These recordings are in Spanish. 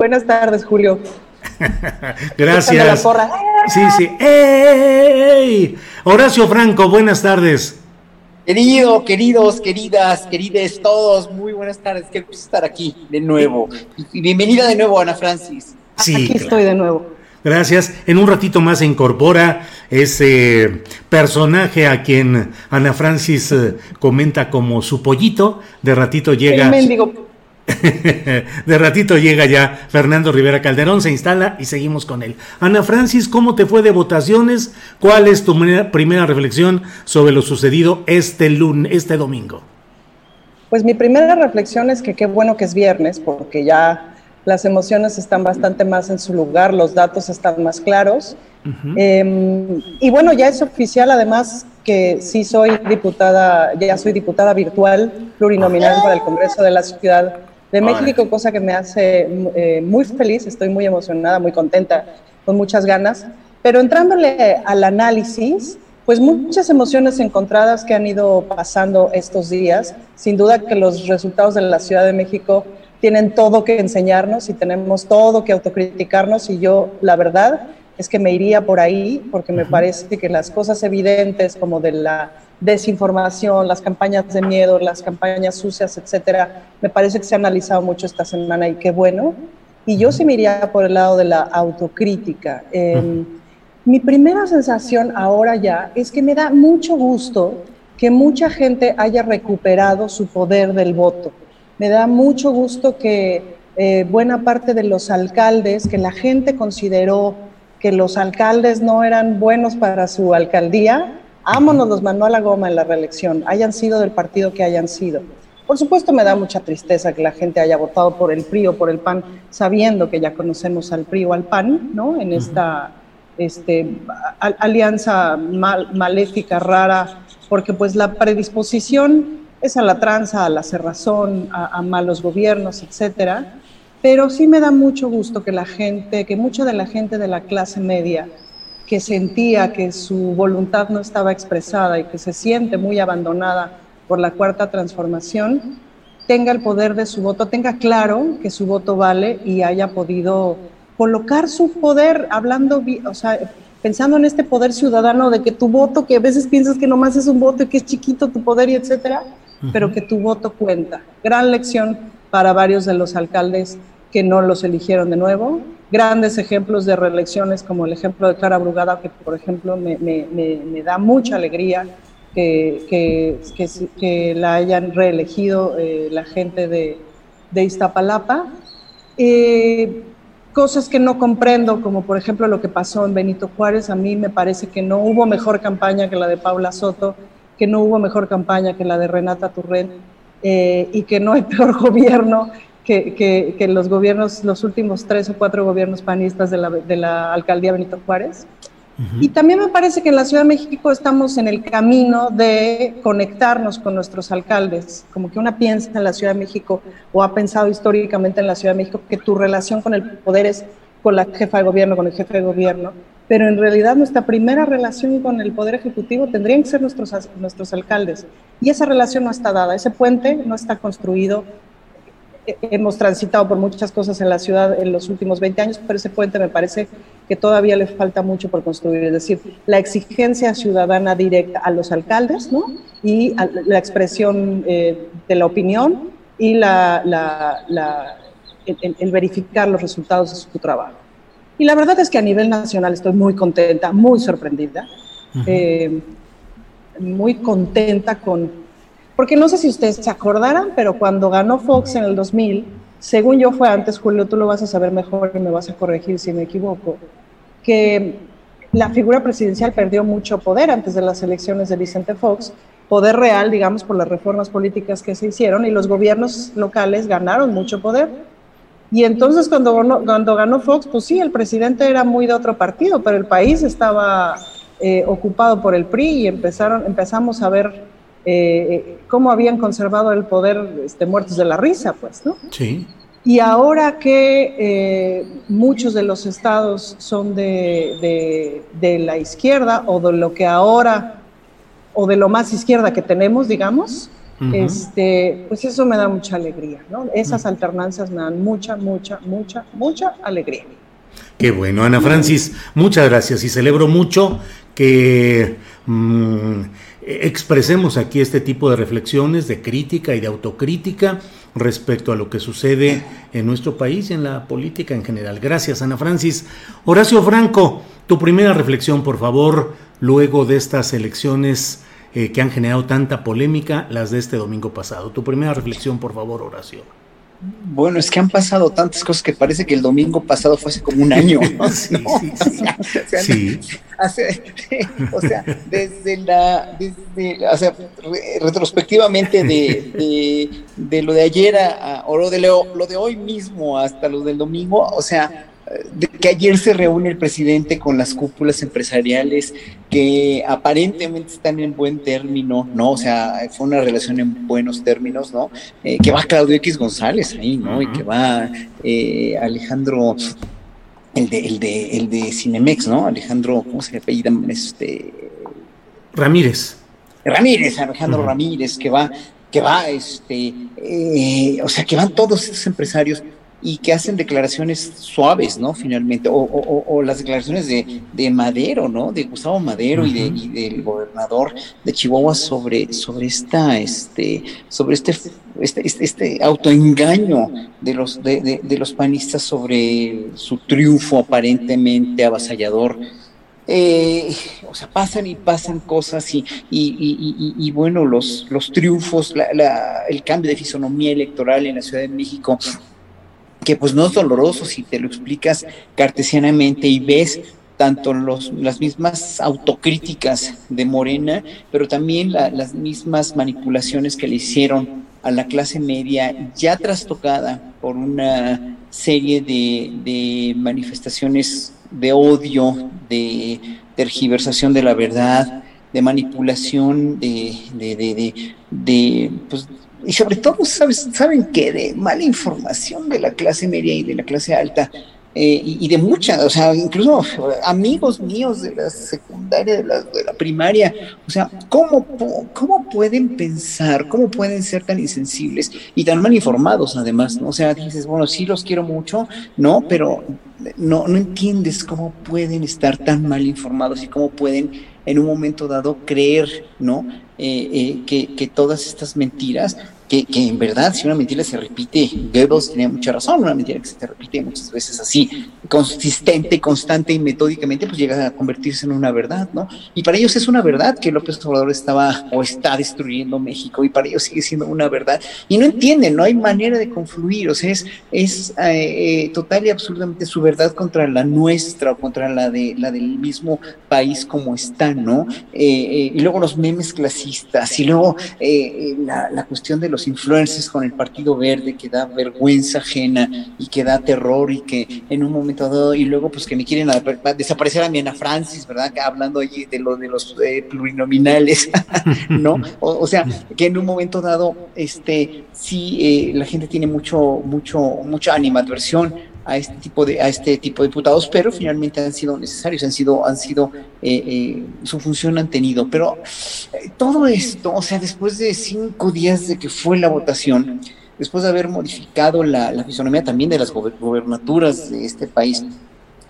Buenas tardes, Julio. Gracias. Sí, sí. ¡Ey! Horacio Franco, buenas tardes. Querido, queridos, queridas, querides, todos, muy buenas tardes. Qué gusto estar aquí de nuevo. Y bienvenida de nuevo, Ana Francis. Sí, aquí estoy de nuevo. Gracias. En un ratito más se incorpora ese personaje a quien Ana Francis eh, comenta como su pollito. De ratito llega. de ratito llega ya Fernando Rivera Calderón, se instala y seguimos con él. Ana Francis, ¿cómo te fue de votaciones? ¿Cuál es tu primera reflexión sobre lo sucedido este lunes, este domingo? Pues mi primera reflexión es que qué bueno que es viernes, porque ya las emociones están bastante más en su lugar, los datos están más claros. Em, y bueno, ya es oficial además que sí soy diputada, ya soy diputada virtual plurinominal para el Congreso de la Ciudad de México, cosa que me hace eh, muy feliz, estoy muy emocionada, muy contenta, con muchas ganas. Pero entrándole al análisis, pues muchas emociones encontradas que han ido pasando estos días. Sin duda que los resultados de la Ciudad de México tienen todo que enseñarnos y tenemos todo que autocriticarnos y yo, la verdad, es que me iría por ahí porque me parece que las cosas evidentes como de la desinformación, las campañas de miedo, las campañas sucias, etcétera, me parece que se ha analizado mucho esta semana y qué bueno. Y yo sí me iría por el lado de la autocrítica. Em, mi primera sensación ahora ya es que me da mucho gusto que mucha gente haya recuperado su poder del voto. Me da mucho gusto que eh, buena parte de los alcaldes, que la gente consideró que los alcaldes no eran buenos para su alcaldía, Ámonos los mandó a la goma en la reelección, hayan sido del partido que hayan sido. Por supuesto me da mucha tristeza que la gente haya votado por el PRI o por el PAN, sabiendo que ya conocemos al PRI o al PAN, ¿no? En esta este, alianza maléfica, rara, porque pues la predisposición es a la tranza, a la cerrazón, a, a malos gobiernos, etcétera. Pero sí me da mucho gusto que la gente, que mucha de la gente de la clase media que sentía que su voluntad no estaba expresada y que se siente muy abandonada por la cuarta transformación, tenga el poder de su voto, tenga claro que su voto vale y haya podido colocar su poder, hablando, o sea, pensando en este poder ciudadano de que tu voto, que a veces piensas que nomás es un voto y que es chiquito tu poder y etcétera, pero que tu voto cuenta. Gran lección para varios de los alcaldes que no los eligieron de nuevo grandes ejemplos de reelecciones, como el ejemplo de Clara Brugada, que por ejemplo me, me, me, da mucha alegría que, que, que, la hayan reelegido eh, la gente de, de Iztapalapa. Eh, cosas que no comprendo, como por ejemplo lo que pasó en Benito Juárez, a mí me parece que no hubo mejor campaña que la de Paula Soto, que no hubo mejor campaña que la de Renata Turren, eh, y que no hay peor gobierno que, los gobiernos, los últimos tres o cuatro gobiernos panistas de la, de la alcaldía Benito Juárez. Y también me parece que en la Ciudad de México estamos en el camino de conectarnos con nuestros alcaldes, como que una piensa en la Ciudad de México o ha pensado históricamente en la Ciudad de México que tu relación con el poder es con la jefa de gobierno, con el jefe de gobierno, pero en realidad nuestra primera relación con el poder ejecutivo tendrían que ser nuestros, nuestros alcaldes. Y esa relación no está dada, ese puente no está construido, hemos transitado por muchas cosas en la ciudad en los últimos 20 años, pero ese puente me parece que todavía le falta mucho por construir, es decir, la exigencia ciudadana directa a los alcaldes, ¿no? Y la expresión eh, de la opinión y la, el, verificar los resultados de su trabajo. Y la verdad es que a nivel nacional estoy muy contenta, muy sorprendida, eh, muy contenta con porque no sé si ustedes se acordarán, pero cuando ganó Fox en el 2000, según yo fue antes, Julio, tú lo vas a saber mejor y me vas a corregir si me equivoco, que la figura presidencial perdió mucho poder antes de las elecciones de Vicente Fox, poder real, digamos, por las reformas políticas que se hicieron, y los gobiernos locales ganaron mucho poder. Y entonces cuando ganó, cuando ganó Fox, pues sí, el presidente era muy de otro partido, pero el país estaba eh, ocupado por el PRI y empezaron, empezamos a ver eh, cómo habían conservado el poder este, muertos de la risa, pues, ¿no? Sí. Y ahora que eh, muchos de los estados son de, de, la izquierda o de lo que ahora, o de lo más izquierda que tenemos, digamos, este, pues eso me da mucha alegría, ¿no? Esas alternancias me dan mucha, mucha, mucha, mucha alegría. Qué bueno, Ana Francis, muchas gracias y celebro mucho que... Mm, expresemos aquí este tipo de reflexiones, de crítica y de autocrítica respecto a lo que sucede en nuestro país y en la política en general. Gracias, Ana Francis. Horacio Franco, tu primera reflexión, por favor, luego de estas elecciones eh, que han generado tanta polémica, las de este domingo pasado. Tu primera reflexión, por favor, Horacio. Bueno, es que han pasado tantas cosas que parece que el domingo pasado fue hace como un año. sí, O, sea, desde la, desde, o sea, retrospectivamente de, de, lo de ayer o lo de, lo, lo de hoy mismo hasta lo del domingo, o sea, de que ayer se reúne el presidente con las cúpulas empresariales que aparentemente están en buen término, ¿no? O sea, fue una relación en buenos términos, ¿no? Eh, que va Claudio X González ahí, ¿no? Y que va eh, Alejandro, el de, el, de, el de Cinemex, ¿no? Alejandro, ¿cómo se le apellida? Este... Ramírez. Ramírez, Alejandro Ramírez, que va, que va, este, eh, o sea, que van todos esos empresarios y que hacen declaraciones suaves, ¿no? Finalmente, o, las declaraciones de, de, Madero, ¿no? De Gustavo Madero y, de, del gobernador de Chihuahua sobre, sobre esta, este, sobre este, este, este, este autoengaño de los, de, de, los panistas sobre su triunfo aparentemente avasallador. Eh, o sea, pasan y pasan cosas y, y, y, y bueno, los, los triunfos, la, la, el cambio de fisonomía electoral en la Ciudad de México que pues no es doloroso si te lo explicas cartesianamente y ves tanto los, las mismas autocríticas de Morena, pero también las mismas manipulaciones que le hicieron a la clase media ya trastocada por una serie de, de manifestaciones de odio, de tergiversación de la verdad, de manipulación, de, de, de, de pues, y sobre todo, ¿sabes? ¿saben que De mala información de la clase media y de la clase alta. Eh, y, de mucha, o sea, incluso amigos míos de la secundaria, de la, de la primaria, o sea, ¿cómo, ¿cómo pueden pensar, cómo pueden ser tan insensibles y tan mal informados además, ¿no? O sea, dices, bueno, sí los quiero mucho, ¿no? Pero no, no entiendes cómo pueden estar tan mal informados y cómo pueden en un momento dado creer, ¿no? Eh, eh, que, que, todas estas mentiras que, en verdad, si una mentira se repite, Goebbels tenía mucha razón, una mentira que se repite muchas veces así, consistente, constante y metódicamente, pues llega a convertirse en una verdad, ¿no? Y para ellos es una verdad que López Obrador estaba o está destruyendo México, y para ellos sigue siendo una verdad. Y no entienden, no hay manera de confluir, o sea, es, es eh, eh, total y absolutamente su verdad contra la nuestra o contra la, de, la del mismo país como está, ¿no? Eh, y luego los memes clasistas, y luego la, la cuestión de los influencers con el Partido Verde que da vergüenza ajena y que da terror y que en un momento dado y luego pues que me quieren desaparecer a mi Ana Francis, ¿verdad? Hablando allí de lo de los eh, plurinominales, ¿no? O, sea, que en un momento dado este sí eh, la gente tiene mucho mucho mucha animadversión a este tipo de a este tipo de diputados, pero finalmente han sido necesarios, han sido han sido eh, eh, su función han tenido. Pero eh, todo esto, o sea, después de cinco días de que fue la votación, después de haber modificado la, la fisonomía también de las gobernaturas de este país,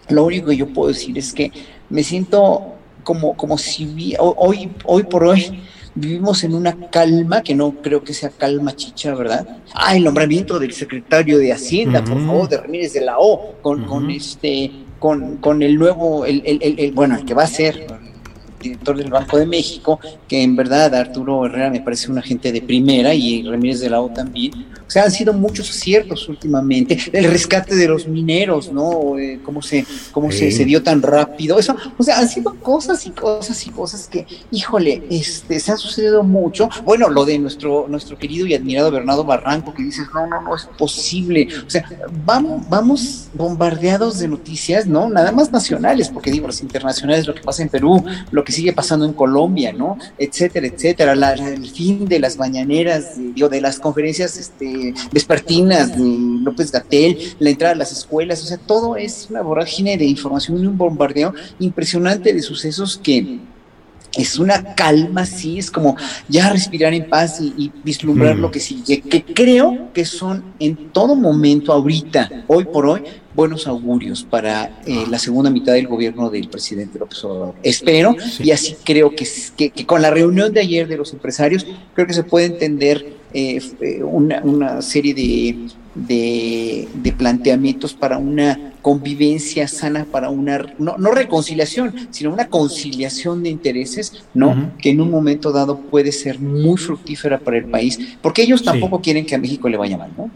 lo único que yo puedo decir es que me siento como, como si hoy, hoy por hoy vivimos en una calma que no creo que sea calma chicha, ¿verdad? Ah, el nombramiento del secretario de Hacienda, por favor, de Ramírez de la O, con, con este, con, con el nuevo, el, el, el, bueno, el que va a ser director del Banco de México, que en verdad Arturo Herrera me parece un agente de primera y Ramírez de la O también. O sea, han sido muchos aciertos últimamente. El rescate de los mineros, ¿no? Eh, cómo se, cómo se, se, dio tan rápido. Eso, o sea, han sido cosas y cosas y cosas que, híjole, este, se ha sucedido mucho. Bueno, lo de nuestro, nuestro querido y admirado Bernardo Barranco, que dices, no, no, no es posible. O sea, vamos, vamos bombardeados de noticias, ¿no? Nada más nacionales, porque digo, las internacionales, lo que pasa en Perú, lo que sigue pasando en Colombia, ¿no? Etcétera, etcétera. el fin de las mañaneras, digo, de las conferencias este, vespertinas de López Gatel, la entrada a las escuelas, o sea, todo es una vorágine de información y un bombardeo impresionante de sucesos que es una calma, sí, es como ya respirar en paz y, vislumbrar mm. lo que sigue, que creo que son en todo momento, ahorita, hoy por hoy, buenos augurios para eh, la segunda mitad del gobierno del presidente López Obrador. Espero, y así creo que, que, con la reunión de ayer de los empresarios, creo que se puede entender eh, eh, una, una, serie de, de, planteamientos para una convivencia sana, para una, no, no, reconciliación, sino una conciliación de intereses, ¿no? Que en un momento dado puede ser muy fructífera para el país, porque ellos tampoco quieren que a México le vaya mal, ¿no?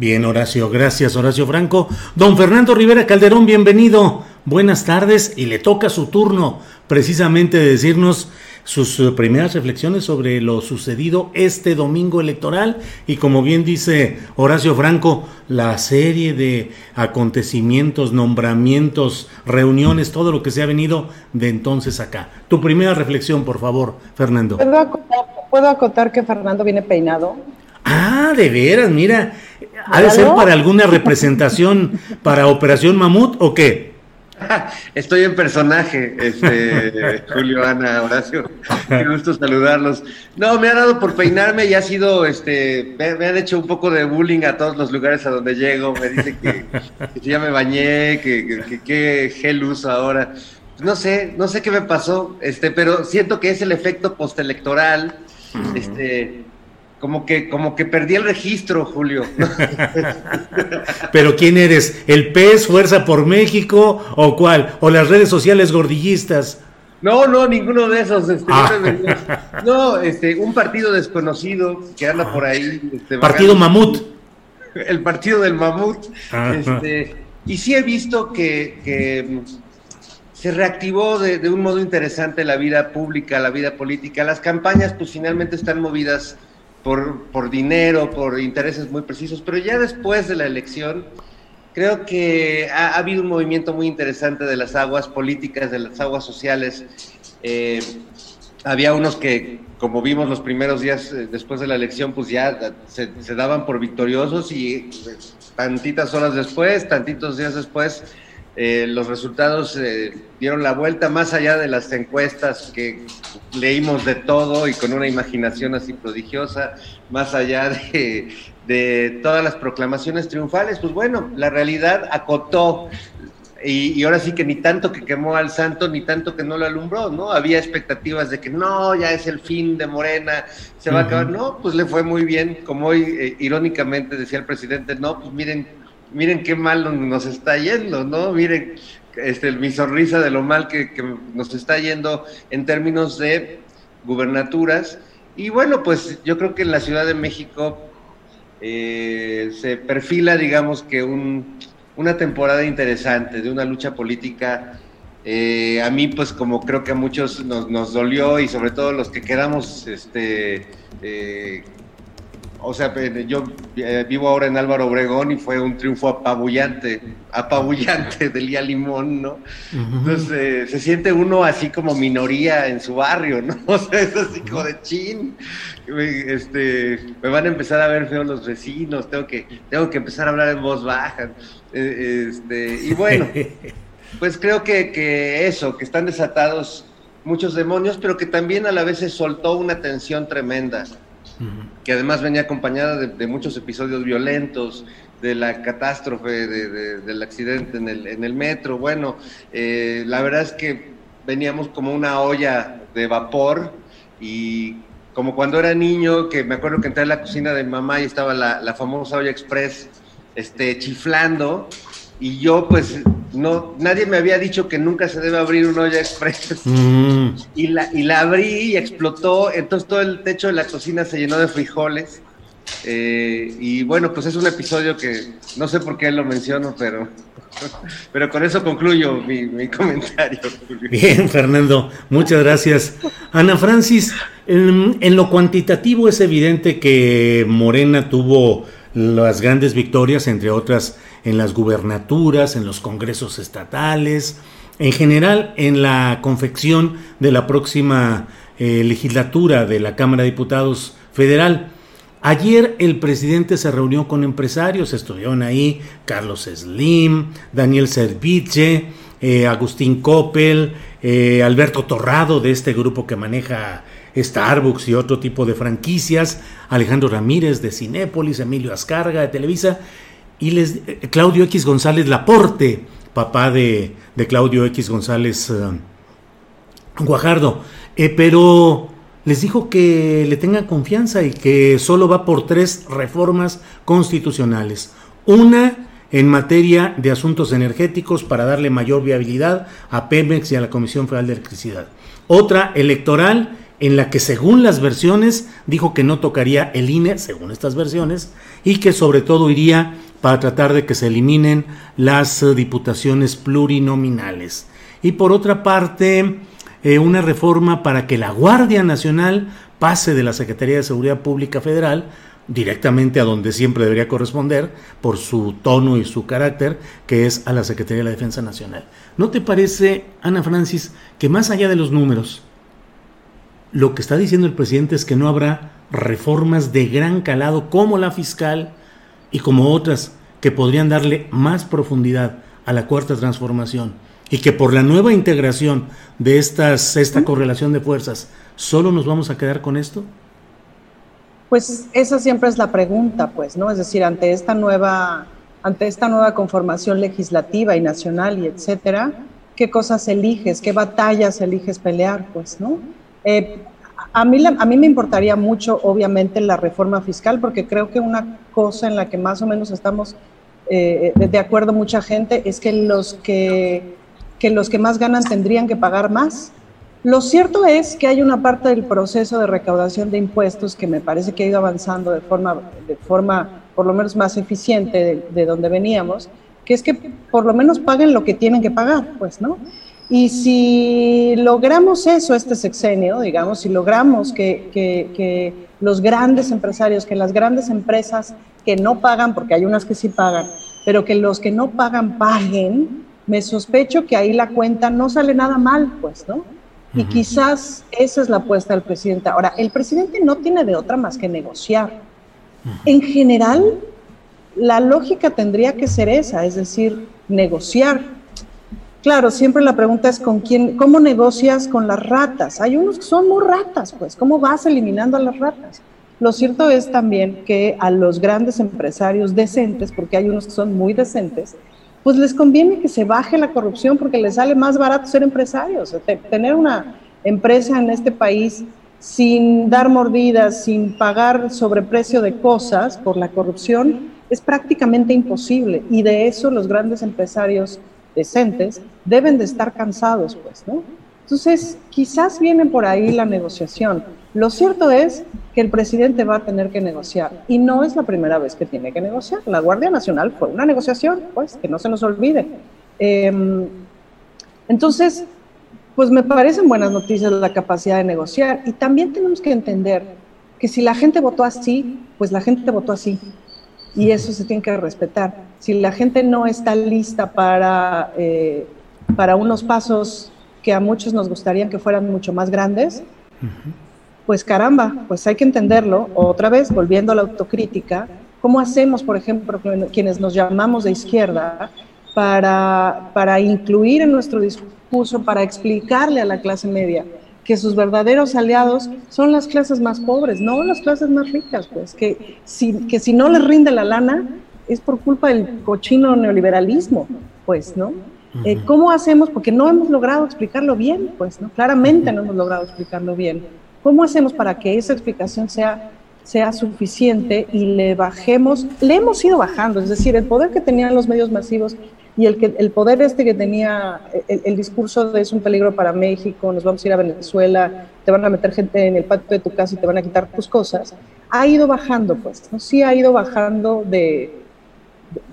Bien, Horacio, gracias, Horacio Franco. Don Fernando Rivera Calderón, bienvenido. Buenas tardes y le toca su turno precisamente de decirnos sus eh, primeras reflexiones sobre lo sucedido este domingo electoral y como bien dice Horacio Franco, la serie de acontecimientos, nombramientos, reuniones, todo lo que se ha venido de entonces acá. Tu primera reflexión, por favor, Fernando. ¿Puedo acotar, ¿puedo acotar que Fernando viene peinado? Ah, de veras, mira. ¿Ha de ser para alguna representación para Operación Mamut o qué? Estoy en personaje, este, Julio, Ana, Horacio. Qué gusto saludarlos. No, me ha dado por peinarme y ha sido, este, me, han hecho un poco de bullying a todos los lugares a donde llego. Me dicen que, ya me bañé, que, qué gel uso ahora. No sé, no sé qué me pasó, este, pero siento que es el efecto postelectoral. Este, como que, como que perdí el registro, Julio. Pero ¿quién eres? ¿El PES, Fuerza por México o cuál? ¿O las redes sociales gordillistas? No, no, ninguno de esos. Este, ah. No, este, un partido desconocido que anda por ahí. Este, partido Mamut. El partido del Mamut. Este, y sí he visto que, mm, se reactivó de, de, un modo interesante la vida pública, la vida política. Las campañas, pues finalmente están movidas por, por dinero, por intereses muy precisos, pero ya después de la elección creo que ha, habido un movimiento muy interesante de las aguas políticas, de las aguas sociales. Eh, había unos que, como vimos los primeros días eh, después de la elección, pues ya se, se daban por victoriosos y pues, tantitas horas después, tantitos días después, eh, los resultados eh, dieron la vuelta más allá de las encuestas que leímos de todo y con una imaginación así prodigiosa, más allá de, todas las proclamaciones triunfales, pues bueno, la realidad acotó y, ahora sí que ni tanto que quemó al santo, ni tanto que no lo alumbró, ¿no? Había expectativas de que no, ya es el fin de Morena, se va a acabar. No, pues le fue muy bien, como hoy eh, irónicamente decía el presidente, no, pues miren miren qué mal nos está yendo, ¿no? Miren este, mi sonrisa de lo mal que, nos está yendo en términos de gubernaturas. Y bueno, pues yo creo que en la Ciudad de México eh, se perfila, digamos que un, una temporada interesante de una lucha política. Eh, a mí, pues como creo que a muchos nos, dolió y sobre todo los que quedamos este, eh, o sea, yo eh, vivo ahora en Álvaro Obregón y fue un triunfo apabullante, apabullante de Lía Limón, ¿no? Entonces eh, se siente uno así como minoría en su barrio, ¿no? O sea, es así como de chin. Este, me van a empezar a ver feos los vecinos, tengo que, tengo que empezar a hablar en voz baja. Eh, este, y bueno, pues creo que, que eso, que están desatados muchos demonios, pero que también a la vez se soltó una tensión tremenda que además venía acompañada de, muchos episodios violentos, de la catástrofe, del accidente en el, en el metro. Bueno, eh, la verdad es que veníamos como una olla de vapor y como cuando era niño, que me acuerdo que entré a la cocina de mamá y estaba la, la famosa olla express este, chiflando y yo pues no, nadie me había dicho que nunca se debe abrir una olla express. Mm. Y, la, y la abrí y explotó, entonces todo el techo de la cocina se llenó de frijoles. Eh, y bueno, pues es un episodio que no sé por qué lo menciono, pero, pero con eso concluyo mi, comentario. Bien, Fernando, muchas gracias. Ana Francis, en, en lo cuantitativo es evidente que Morena tuvo las grandes victorias, entre otras en las gubernaturas, en los congresos estatales, en general en la confección de la próxima eh, legislatura de la Cámara de Diputados Federal. Ayer el presidente se reunió con empresarios, estuvieron ahí Carlos Slim, Daniel Serviche, eh, Agustín Coppel, eh, Alberto Torrado de este grupo que maneja Starbucks y otro tipo de franquicias, Alejandro Ramírez de Cinépolis, Emilio Ascarga de Televisa y les, eh, Claudio X González Laporte, papá de, Claudio X González eh, Guajardo, eh, pero les dijo que le tengan confianza y que solo va por tres reformas constitucionales. Una en materia de asuntos energéticos para darle mayor viabilidad a Pemex y a la Comisión Federal de Electricidad. Otra electoral en la que según las versiones dijo que no tocaría el INE, según estas versiones, y que sobre todo iría para tratar de que se eliminen las eh, diputaciones plurinominales. Y por otra parte, eh, una reforma para que la Guardia Nacional pase de la Secretaría de Seguridad Pública Federal directamente a donde siempre debería corresponder por su tono y su carácter, que es a la Secretaría de la Defensa Nacional. ¿No te parece, Ana Francis, que más allá de los números, lo que está diciendo el presidente es que no habrá reformas de gran calado como la fiscal y como otras que podrían darle más profundidad a la cuarta transformación y que por la nueva integración de estas, esta correlación de fuerzas, ¿solo nos vamos a quedar con esto? Pues esa siempre es la pregunta, pues, ¿no? Es decir, ante esta nueva, ante esta nueva conformación legislativa y nacional y etcétera, ¿qué cosas eliges? ¿Qué batallas eliges pelear? Pues, ¿no? Eh, a mí, a mí me importaría mucho, obviamente, la reforma fiscal, porque creo que una en la que más o menos estamos eh, de acuerdo mucha gente es que los que, que los que más ganan tendrían que pagar más. Lo cierto es que hay una parte del proceso de recaudación de impuestos que me parece que ha ido avanzando de forma, de forma por lo menos más eficiente de, de donde veníamos, que es que por lo menos paguen lo que tienen que pagar, pues, ¿no? Y si logramos eso este sexenio, digamos, si logramos que, los grandes empresarios, que las grandes empresas que no pagan, porque hay unas que sí pagan, pero que los que no pagan paguen, me sospecho que ahí la cuenta no sale nada mal, pues, ¿no? Y quizás esa es la apuesta del presidente. Ahora, el presidente no tiene de otra más que negociar. En general, la lógica tendría que ser esa, es decir, negociar Claro, siempre la pregunta es con quién, ¿cómo negocias con las ratas? Hay unos que son muy ratas, pues, ¿cómo vas eliminando a las ratas? Lo cierto es también que a los grandes empresarios decentes, porque hay unos que son muy decentes, pues les conviene que se baje la corrupción porque les sale más barato ser empresarios. Tener una empresa en este país sin dar mordidas, sin pagar sobreprecio de cosas por la corrupción, es prácticamente imposible. Y de eso los grandes empresarios decentes, deben de estar cansados, pues, ¿no? Entonces, quizás viene por ahí la negociación. Lo cierto es que el presidente va a tener que negociar y no es la primera vez que tiene que negociar. La Guardia Nacional fue una negociación, pues, que no se nos olvide. Em, entonces, pues me parecen buenas noticias la capacidad de negociar y también tenemos que entender que si la gente votó así, pues la gente votó así y eso se tiene que respetar. Si la gente no está lista para, eh, para unos pasos que a muchos nos gustaría que fueran mucho más grandes, pues caramba, pues hay que entenderlo. Otra vez, volviendo a la autocrítica, ¿cómo hacemos, por ejemplo, quienes nos llamamos de izquierda, para, para incluir en nuestro discurso, para explicarle a la clase media que sus verdaderos aliados son las clases más pobres, no las clases más ricas, pues, que si, que si no les rinde la lana es por culpa del cochino neoliberalismo, pues, ¿no? Eh, ¿Cómo hacemos? Porque no hemos logrado explicarlo bien, pues, ¿no? Claramente no hemos logrado explicarlo bien. ¿Cómo hacemos para que esa explicación sea, sea suficiente y le bajemos? Le hemos ido bajando, es decir, el poder que tenían los medios masivos y el, que, el poder este que tenía, el, discurso de es un peligro para México, nos vamos a ir a Venezuela, te van a meter gente en el patio de tu casa y te van a quitar tus cosas, ha ido bajando, pues, ¿no? Sí ha ido bajando de,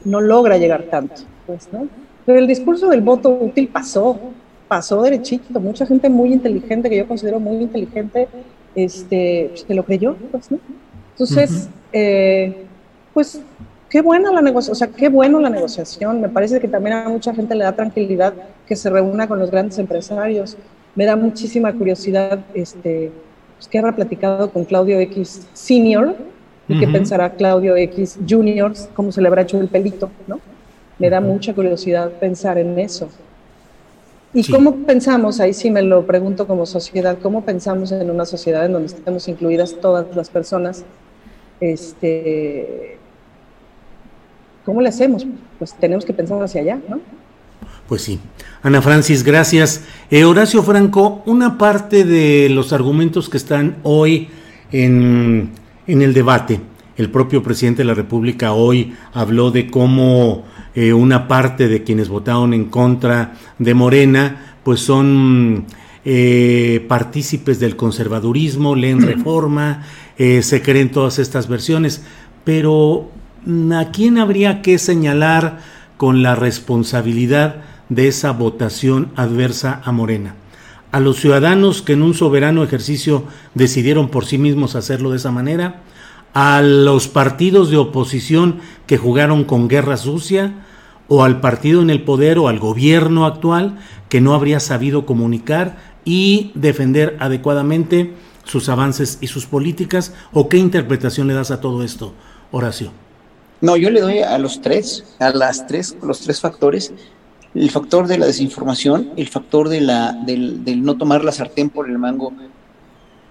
no logra llegar tanto, pues, ¿no? Pero el discurso del voto útil pasó, pasó derechito. Mucha gente muy inteligente, que yo considero muy inteligente, este, pues, que lo creyó, pues, ¿no? Entonces, eh, pues, qué buena la negociación, o sea, qué bueno la negociación. Me parece que también a mucha gente le da tranquilidad que se reúna con los grandes empresarios. Me da muchísima curiosidad, este, pues, qué habrá platicado con Claudio X Senior y qué pensará Claudio X Junior, cómo se le habrá hecho el pelito, ¿no? Me da mucha curiosidad pensar en eso. ¿Y cómo pensamos, ahí sí me lo pregunto como sociedad, cómo pensamos en una sociedad en donde estemos incluidas todas las personas? Este, ¿Cómo le hacemos? Pues tenemos que pensar hacia allá, ¿no? Pues sí. Ana Francis, gracias. Eh, Horacio Franco, una parte de los argumentos que están hoy en, en el debate, el propio presidente de la República hoy habló de cómo eh, una parte de quienes votaron en contra de Morena, pues son eh, partícipes del conservadurismo, leen reforma, eh, se creen todas estas versiones, pero mm, ¿a quién habría que señalar con la responsabilidad de esa votación adversa a Morena? A los ciudadanos que en un soberano ejercicio decidieron por sí mismos hacerlo de esa manera, a los partidos de oposición que jugaron con guerra sucia, o al partido en el poder o al gobierno actual que no habría sabido comunicar y defender adecuadamente sus avances y sus políticas? ¿O qué interpretación le das a todo esto, Horacio? No, yo le doy a los tres, a las tres, los tres factores. El factor de la desinformación, el factor de la, del, del no tomar la sartén por el mango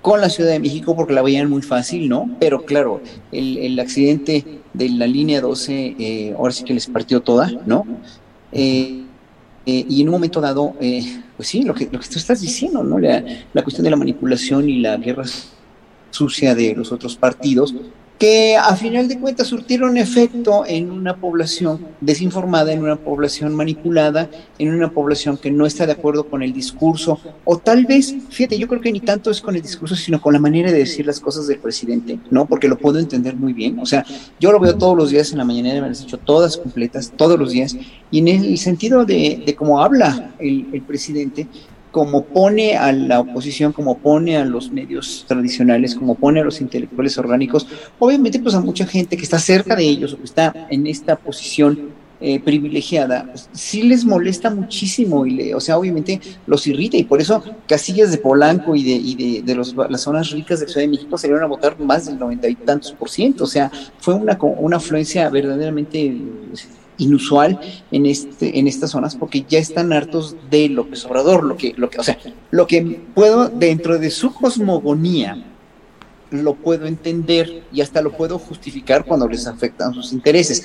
con la Ciudad de México porque la veían muy fácil, ¿no? Pero claro, el, accidente de la línea 12 eh, ahora sí que les partió toda, ¿no? Eh, eh, y en un momento dado, pues sí, lo que, lo que tú estás diciendo, ¿no? La, la cuestión de la manipulación y la guerra sucia de los otros partidos, que a final de cuentas surtieron efecto en una población desinformada, en una población manipulada, en una población que no está de acuerdo con el discurso, o tal vez, fíjate, yo creo que ni tanto es con el discurso, sino con la manera de decir las cosas del presidente, ¿no? Porque lo puedo entender muy bien, o sea, yo lo veo todos los días en la mañana, me las he hecho todas completas, todos los días, y en el sentido de, cómo habla el presidente, como pone a la oposición, como pone a los medios tradicionales, como pone a los intelectuales orgánicos, obviamente pues a mucha gente que está cerca de ellos o que está en esta posición eh, privilegiada, pues, sí les molesta muchísimo y le, o sea, obviamente los irrita y por eso casillas de Polanco y de, y de, los, las zonas ricas de Ciudad de México salieron a votar más del noventa y tantos por ciento, o sea, fue una, una afluencia verdaderamente inusual en este en estas zonas porque ya están hartos de López Obrador, lo que lo que o sea, lo que puedo dentro de su cosmogonía lo puedo entender y hasta lo puedo justificar cuando les afectan sus intereses.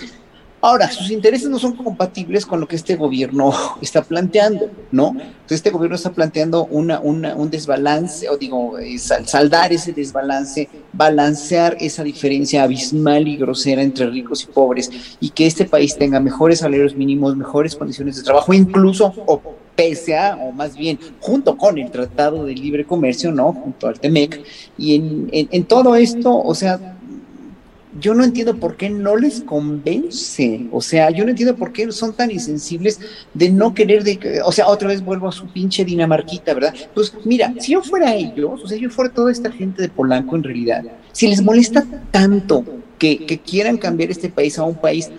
Ahora, sus intereses no son compatibles con lo que este gobierno está planteando, ¿no? Entonces, este gobierno está planteando una, un desbalance, o digo, saldar ese desbalance, balancear esa diferencia abismal y grosera entre ricos y pobres, y que este país tenga mejores salarios mínimos, mejores condiciones de trabajo, incluso, o pese a, o más bien, junto con el Tratado de Libre Comercio, ¿no? Junto al TEMEC, y en, en todo esto, o sea, yo no entiendo por qué no les convence, o sea, yo no entiendo por qué son tan insensibles de no querer, de, o sea, otra vez vuelvo a su pinche dinamarquita, ¿verdad? Pues mira, si yo fuera ellos, o sea, yo fuera toda esta gente de Polanco en realidad, si les molesta tanto que, que quieran cambiar este país a un país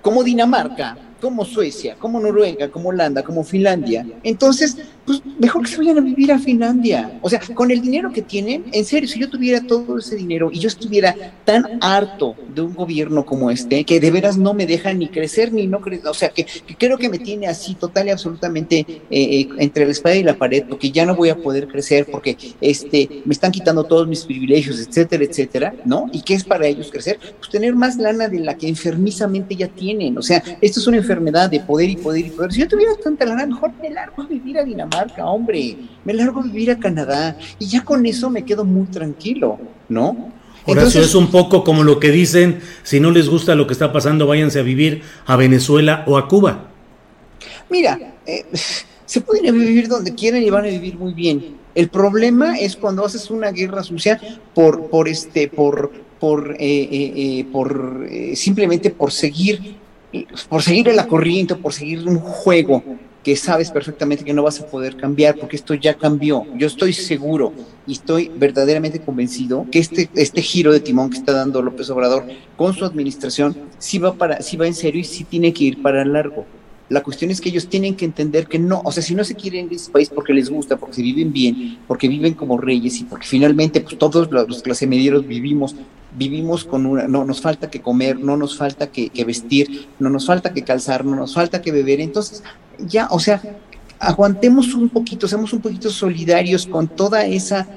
como Dinamarca, como Suecia, como Noruega, como Holanda, como Finlandia, entonces pues mejor que se vayan a vivir a Finlandia. O sea, con el dinero que tienen, en serio, si yo tuviera todo ese dinero y yo estuviera tan harto de un gobierno como este, que de veras no me deja ni crecer ni no crecer, o sea, que, creo que me tiene así total y absolutamente eh, eh, entre la espada y la pared, porque ya no voy a poder crecer, porque este, me están quitando todos mis privilegios, etcétera, etcétera, ¿no? ¿Y qué es para ellos crecer? Pues tener más lana de la que enfermizamente ya tienen. O sea, esto es una enfermedad de poder y poder y poder. Si yo tuviera tanta lana, mejor me largo a vivir a Dinamarca, hombre, me largo a vivir a Canadá y ya con eso me quedo muy tranquilo, ¿no? Horacio, es un poco como lo que dicen, si no les gusta lo que está pasando, váyanse a vivir a Venezuela o a Cuba. Mira, eh, se pueden vivir donde quieran y van a vivir muy bien. El problema es cuando haces una guerra sucia por, por este, por, por, eh, eh, por simplemente por seguir, por seguir la corriente, por seguir un juego que sabes perfectamente que no vas a poder cambiar porque esto ya cambió. Yo estoy seguro y estoy verdaderamente convencido que este, este giro de timón que está dando López Obrador con su administración sí va, para, sí va en serio y sí tiene que ir para largo. La cuestión es que ellos tienen que entender que no, o sea, si no se quieren de ese país porque les gusta, porque se viven bien, porque viven como reyes y porque finalmente pues todos los clase medieros vivimos vivimos con una, no nos falta que comer, no nos falta que, que, vestir, no nos falta que calzar, no nos falta que beber. Entonces, ya, o sea, aguantemos un poquito, seamos un poquito solidarios con toda esa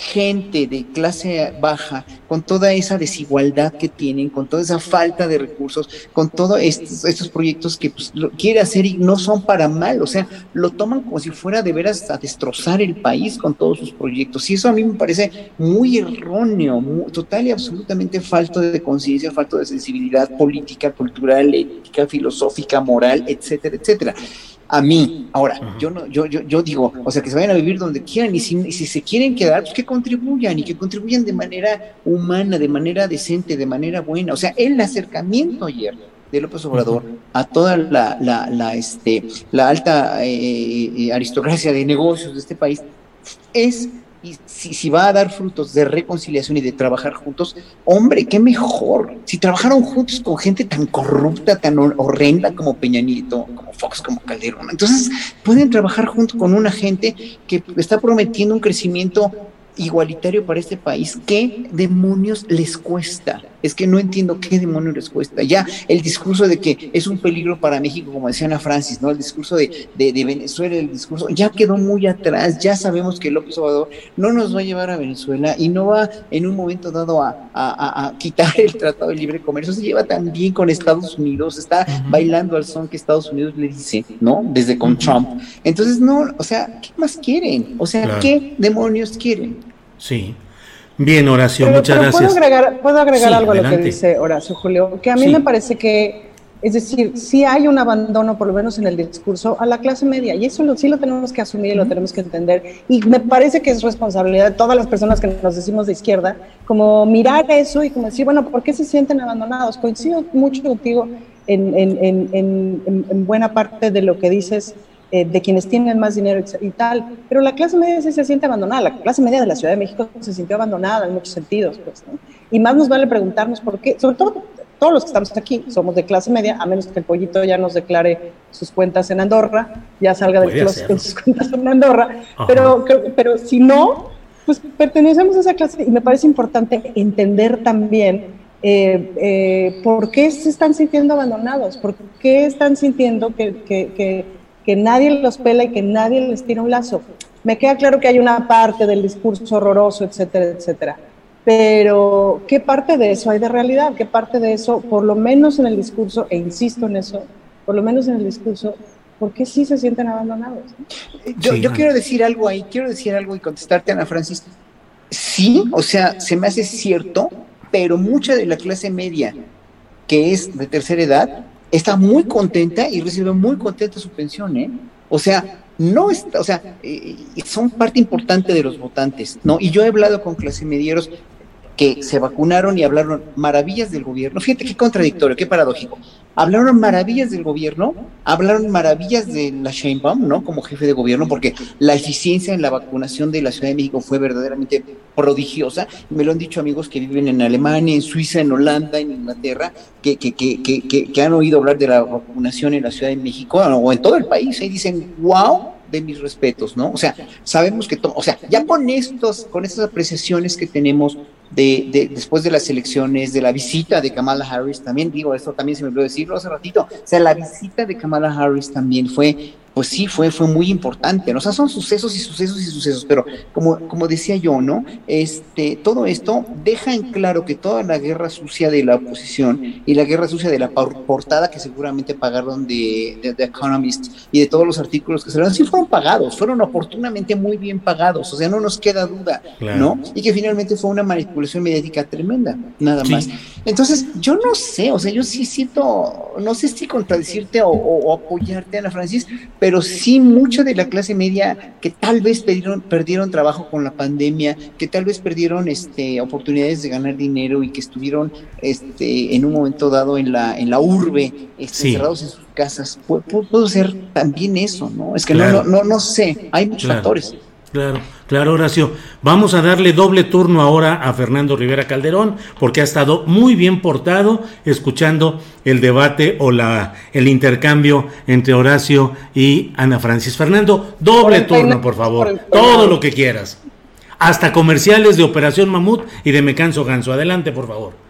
gente de clase baja, con toda esa desigualdad que tienen, con toda esa falta de recursos, con todos estos, proyectos que pues, lo quiere hacer y no son para mal, o sea, lo toman como si fuera de veras a destrozar el país con todos sus proyectos. Y eso a mí me parece muy erróneo, total y absolutamente falto de conciencia, falto de sensibilidad política, cultural, ética, filosófica, moral, etcétera, etcétera a mí. Ahora, yo no, yo, yo, yo digo, o sea, que se vayan a vivir donde quieran y si, si se quieren quedar, pues que contribuyan y que contribuyan de manera humana, de manera decente, de manera buena. O sea, el acercamiento ayer de López Obrador a toda la, la, la, este, la alta eh, eh, aristocracia de negocios de este país es y si, va a dar frutos de reconciliación y de trabajar juntos, hombre, qué mejor. Si trabajaron juntos con gente tan corrupta, tan horrenda como Peña Nieto, como Fox, como Calderón, entonces pueden trabajar junto con una gente que está prometiendo un crecimiento igualitario para este país, ¿qué demonios les cuesta? Es que no entiendo qué demonios les cuesta. Ya el discurso de que es un peligro para México, como decía Ana Francis, ¿no? El discurso de, de, Venezuela, el discurso ya quedó muy atrás, ya sabemos que López Obrador no nos va a llevar a Venezuela y no va en un momento dado a, a, quitar el Tratado de Libre Comercio, se lleva también con Estados Unidos, está bailando al son que Estados Unidos le dice, ¿no? Desde con Trump. Entonces, no, o sea, ¿qué más quieren? O sea, ¿qué demonios quieren? Sí. Bien, Horacio, muchas gracias. Puedo agregar, puedo agregar algo a lo que dice Horacio, Julio, que a mí me parece que, es decir, sí hay un abandono, por lo menos en el discurso, a la clase media, y eso sí lo tenemos que asumir y lo tenemos que entender, y me parece que es responsabilidad de todas las personas que nos decimos de izquierda, como mirar eso y como decir, bueno, ¿por qué se sienten abandonados? Coincido mucho contigo en, en, en, en buena parte de lo que dices eh, de quienes tienen más dinero y tal, pero la clase media sí se siente abandonada, la clase media de la Ciudad de México se sintió abandonada en muchos sentidos, pues, y más nos vale preguntarnos por qué, sobre todo todos los que estamos aquí somos de clase media, a menos que el pollito ya nos declare sus cuentas en Andorra, ya salga de sus cuentas en Andorra, pero, pero si no, pues pertenecemos a esa clase y me parece importante entender también eh, eh, por qué se están sintiendo abandonados, por qué están sintiendo que, que que nadie los pela y que nadie les tira un lazo. Me queda claro que hay una parte del discurso horroroso, etcétera, etcétera. Pero, ¿qué parte de eso hay de realidad? ¿Qué parte de eso, por lo menos en el discurso, e insisto en eso, por lo menos en el discurso, ¿por qué sí se sienten abandonados? Yo, yo quiero decir algo ahí, quiero decir algo y contestarte, Ana Francis. Sí, o sea, se me hace cierto, pero mucha de la clase media que es de tercera edad está muy contenta y recibe muy contenta su pensión, ¿eh? O sea, no está, o sea, eh, son parte importante de los votantes, ¿no? Y yo he hablado con clase medieros que se vacunaron y hablaron maravillas del gobierno. Fíjate qué contradictorio, qué paradójico. Hablaron maravillas del gobierno, hablaron maravillas de la Sheinbaum, ¿no? Como jefe de gobierno, porque la eficiencia en la vacunación de la Ciudad de México fue verdaderamente prodigiosa. Me lo han dicho amigos que viven en Alemania, en Suiza, en Holanda, en Inglaterra, que, que, que, que han oído hablar de la vacunación en la Ciudad de México o en todo el país. Y dicen, wow, de mis respetos, ¿no? O sea, sabemos que o sea, ya con estos, con estas apreciaciones que tenemos de, de, después de las elecciones, de la visita de Kamala Harris, también digo, esto también se me olvidó decirlo hace ratito, o sea, la visita de Kamala Harris también fue pues sí, fue, fue muy importante, ¿no? O sea, son sucesos y sucesos y sucesos, pero como, como decía yo, ¿no? Este, todo esto deja en claro que toda la guerra sucia de la oposición y la guerra sucia de la portada que seguramente pagaron de, de The Economist y de todos los artículos que salieron, sí fueron pagados, fueron oportunamente muy bien pagados, o sea, no nos queda duda, ¿no? Y que finalmente fue una manipulación mediática tremenda, nada más. Entonces, yo no sé, o sea, yo sí siento, no sé si contradecirte o, o apoyarte, Ana Francis, pero sí mucha de la clase media que tal vez perdieron, perdieron trabajo con la pandemia, que tal vez perdieron este, oportunidades de ganar dinero y que estuvieron este, en un momento dado en la, en la urbe, este, encerrados en sus casas. puede ser también eso, ¿no? Es que no, no, no, sé, hay muchos factores. Claro, claro, Horacio. Vamos a darle doble turno ahora a Fernando Rivera Calderón, porque ha estado muy bien portado escuchando el debate o la el intercambio entre Horacio y Ana Francis. Fernando, doble turno, por favor. Todo lo que quieras. Hasta comerciales de Operación Mamut y de Me Canso Ganso. Adelante, por favor.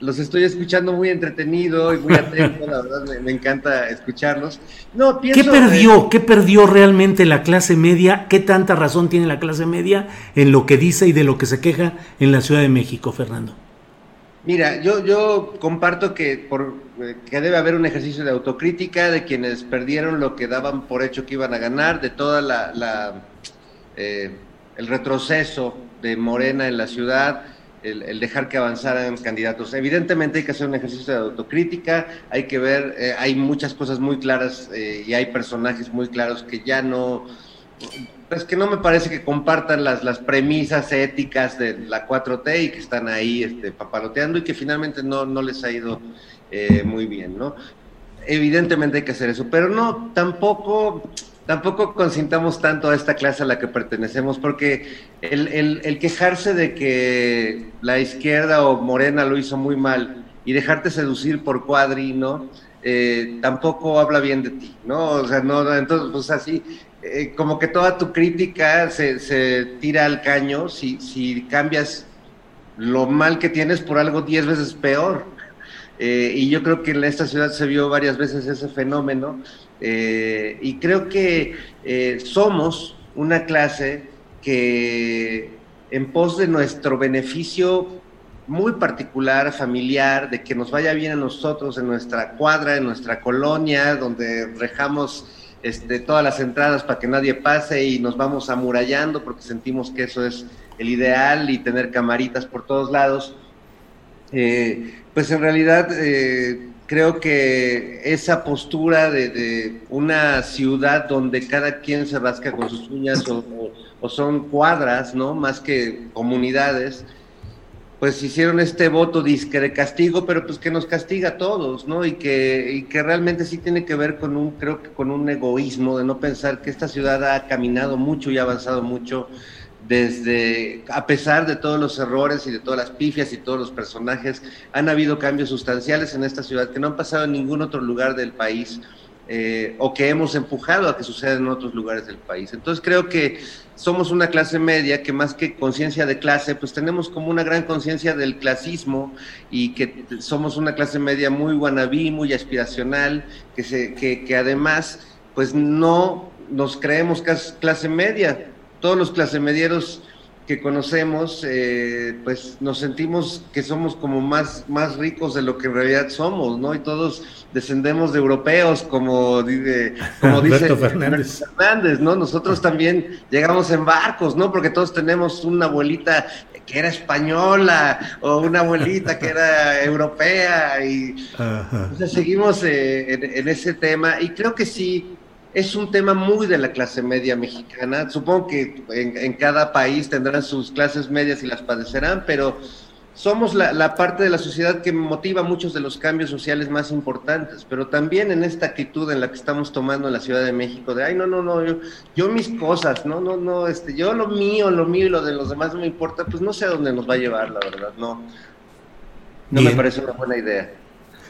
Los estoy escuchando muy entretenido y muy atento, la verdad me, encanta escucharlos. No, ¿Qué perdió? ¿Qué perdió realmente la clase media? ¿Qué tanta razón tiene la clase media en lo que dice y de lo que se queja en la Ciudad de México, Fernando? Mira, yo, yo comparto que, por, eh, que debe haber un ejercicio de autocrítica de quienes perdieron lo que daban por hecho que iban a ganar, de toda la, eh, el retroceso de Morena en la ciudad, el, dejar que avanzaran candidatos. Evidentemente hay que hacer un ejercicio de autocrítica, hay que ver, eh, hay muchas cosas muy claras eh, y hay personajes muy claros que ya no, pues que no me parece que compartan las, las premisas éticas de la 4T y que están ahí este, papaloteando y que finalmente no, no les ha ido eh, muy bien, ¿no? Evidentemente hay que hacer eso, pero no, tampoco tampoco consintamos tanto a esta clase a la que pertenecemos, porque el, quejarse de que la izquierda o Morena lo hizo muy mal y dejarte seducir por cuadri, ¿no? Eh, tampoco habla bien de ti, ¿no? O sea, no, entonces, pues así, eh, como que toda tu crítica se, se tira al caño si, si cambias lo mal que tienes por algo diez veces peor. Eh, y yo creo que en esta ciudad se vio varias veces ese fenómeno eh, y creo que eh, somos una clase que en pos de nuestro beneficio muy particular, familiar, de que nos vaya bien a nosotros en nuestra cuadra, en nuestra colonia, donde rejamos este, todas las entradas para que nadie pase y nos vamos amurallando porque sentimos que eso es el ideal y tener camaritas por todos lados. Eh, pues en realidad creo que esa postura de, una ciudad donde cada quien se rasca con sus uñas o, son cuadras, ¿no? Más que comunidades, pues hicieron este voto de castigo, pero pues que nos castiga a todos, ¿no? Y que, y que realmente sí tiene que ver con un, creo que con un egoísmo de no pensar que esta ciudad ha caminado mucho y ha avanzado mucho desde, a pesar de todos los errores y de todas las pifias y todos los personajes, han habido cambios sustanciales en esta ciudad que no han pasado en ningún otro lugar del país. eh, o que hemos empujado a que suceda en otros lugares del país. Entonces creo que somos una clase media que más que conciencia de clase, pues tenemos como una gran conciencia del clasismo y que somos una clase media muy guanabí, muy aspiracional, que, se, que, que además pues no nos creemos clase media. Todos los clase medieros que conocemos, eh, pues nos sentimos que somos como más, más ricos de lo que en realidad somos, ¿no? Y todos descendemos de europeos, como, dice, como dice Fernández. Fernández, ¿no? Nosotros también llegamos en barcos, ¿no? Porque todos tenemos una abuelita que era española o una abuelita que era europea y seguimos eh, en ese tema y creo que sí es un tema muy de la clase media mexicana. Supongo que en, cada país tendrán sus clases medias y las padecerán, pero somos la, parte de la sociedad que motiva muchos de los cambios sociales más importantes, pero también en esta actitud en la que estamos tomando en la Ciudad de México, de, ay, no, no, no, yo, mis cosas, no, no, no, este, yo lo mío, lo mío y lo de los demás no me importa, pues no sé a dónde nos va a llevar, la verdad, no. No me parece una buena idea.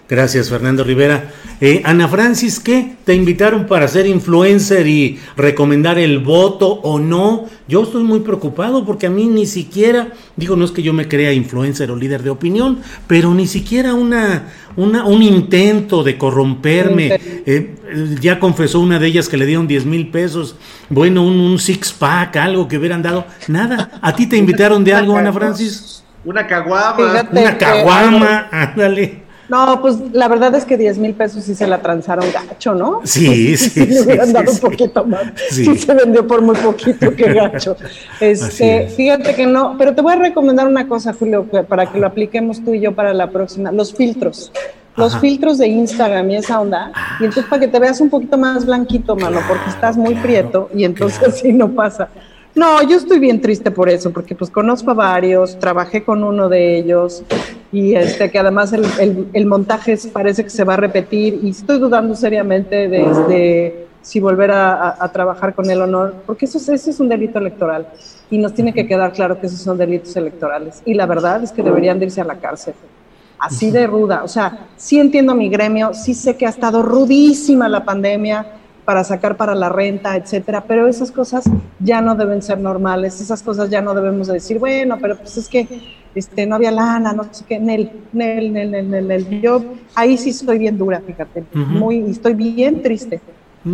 Gracias, Fernando Rivera. Eh, Ana Francis, ¿qué? ¿Te invitaron para ser influencer y recomendar el voto o no? Yo estoy muy preocupado porque a mí ni siquiera, digo, no es que yo me crea influencer o líder de opinión, pero ni siquiera una, una un intento de corromperme. Eh, ya confesó una de ellas que le dieron 10 mil pesos. Bueno, un, un six pack, algo que hubieran dado. Nada. ¿A ti te invitaron de algo, Ana Francis? Una caguama. Una caguama, ándale. No, pues la verdad es que 10 mil pesos sí se la transaron gacho, ¿no? Sí, sí. sí, le hubieran dado un poquito más. Sí. se vendió por muy poquito que gacho. Este, fíjate que no, pero te voy a recomendar una cosa, Julio, para que lo apliquemos tú y yo para la próxima. Los filtros. Los filtros de Instagram y esa onda. y entonces para que te veas un poquito más blanquito, mano, porque estás muy prieto y entonces así no pasa. No, yo estoy bien triste por eso, porque pues conozco a varios, trabajé con uno de ellos y este que además el, el, montaje parece que se va a repetir y estoy dudando seriamente de, este, si volver a, a, trabajar con él o no, porque eso, ese es un delito electoral y nos tiene que quedar claro que esos son delitos electorales y la verdad es que deberían irse a la cárcel. Así de ruda, o sea, sí entiendo mi gremio, sí sé que ha estado rudísima la pandemia, para sacar para la renta, etcétera, pero esas cosas ya no deben ser normales, esas cosas ya no debemos decir, bueno, pero pues es que este, no había lana, no sé qué, Nel, Nel, Nel, Nel, Nel, yo ahí sí estoy bien dura, fíjate, muy, estoy bien triste,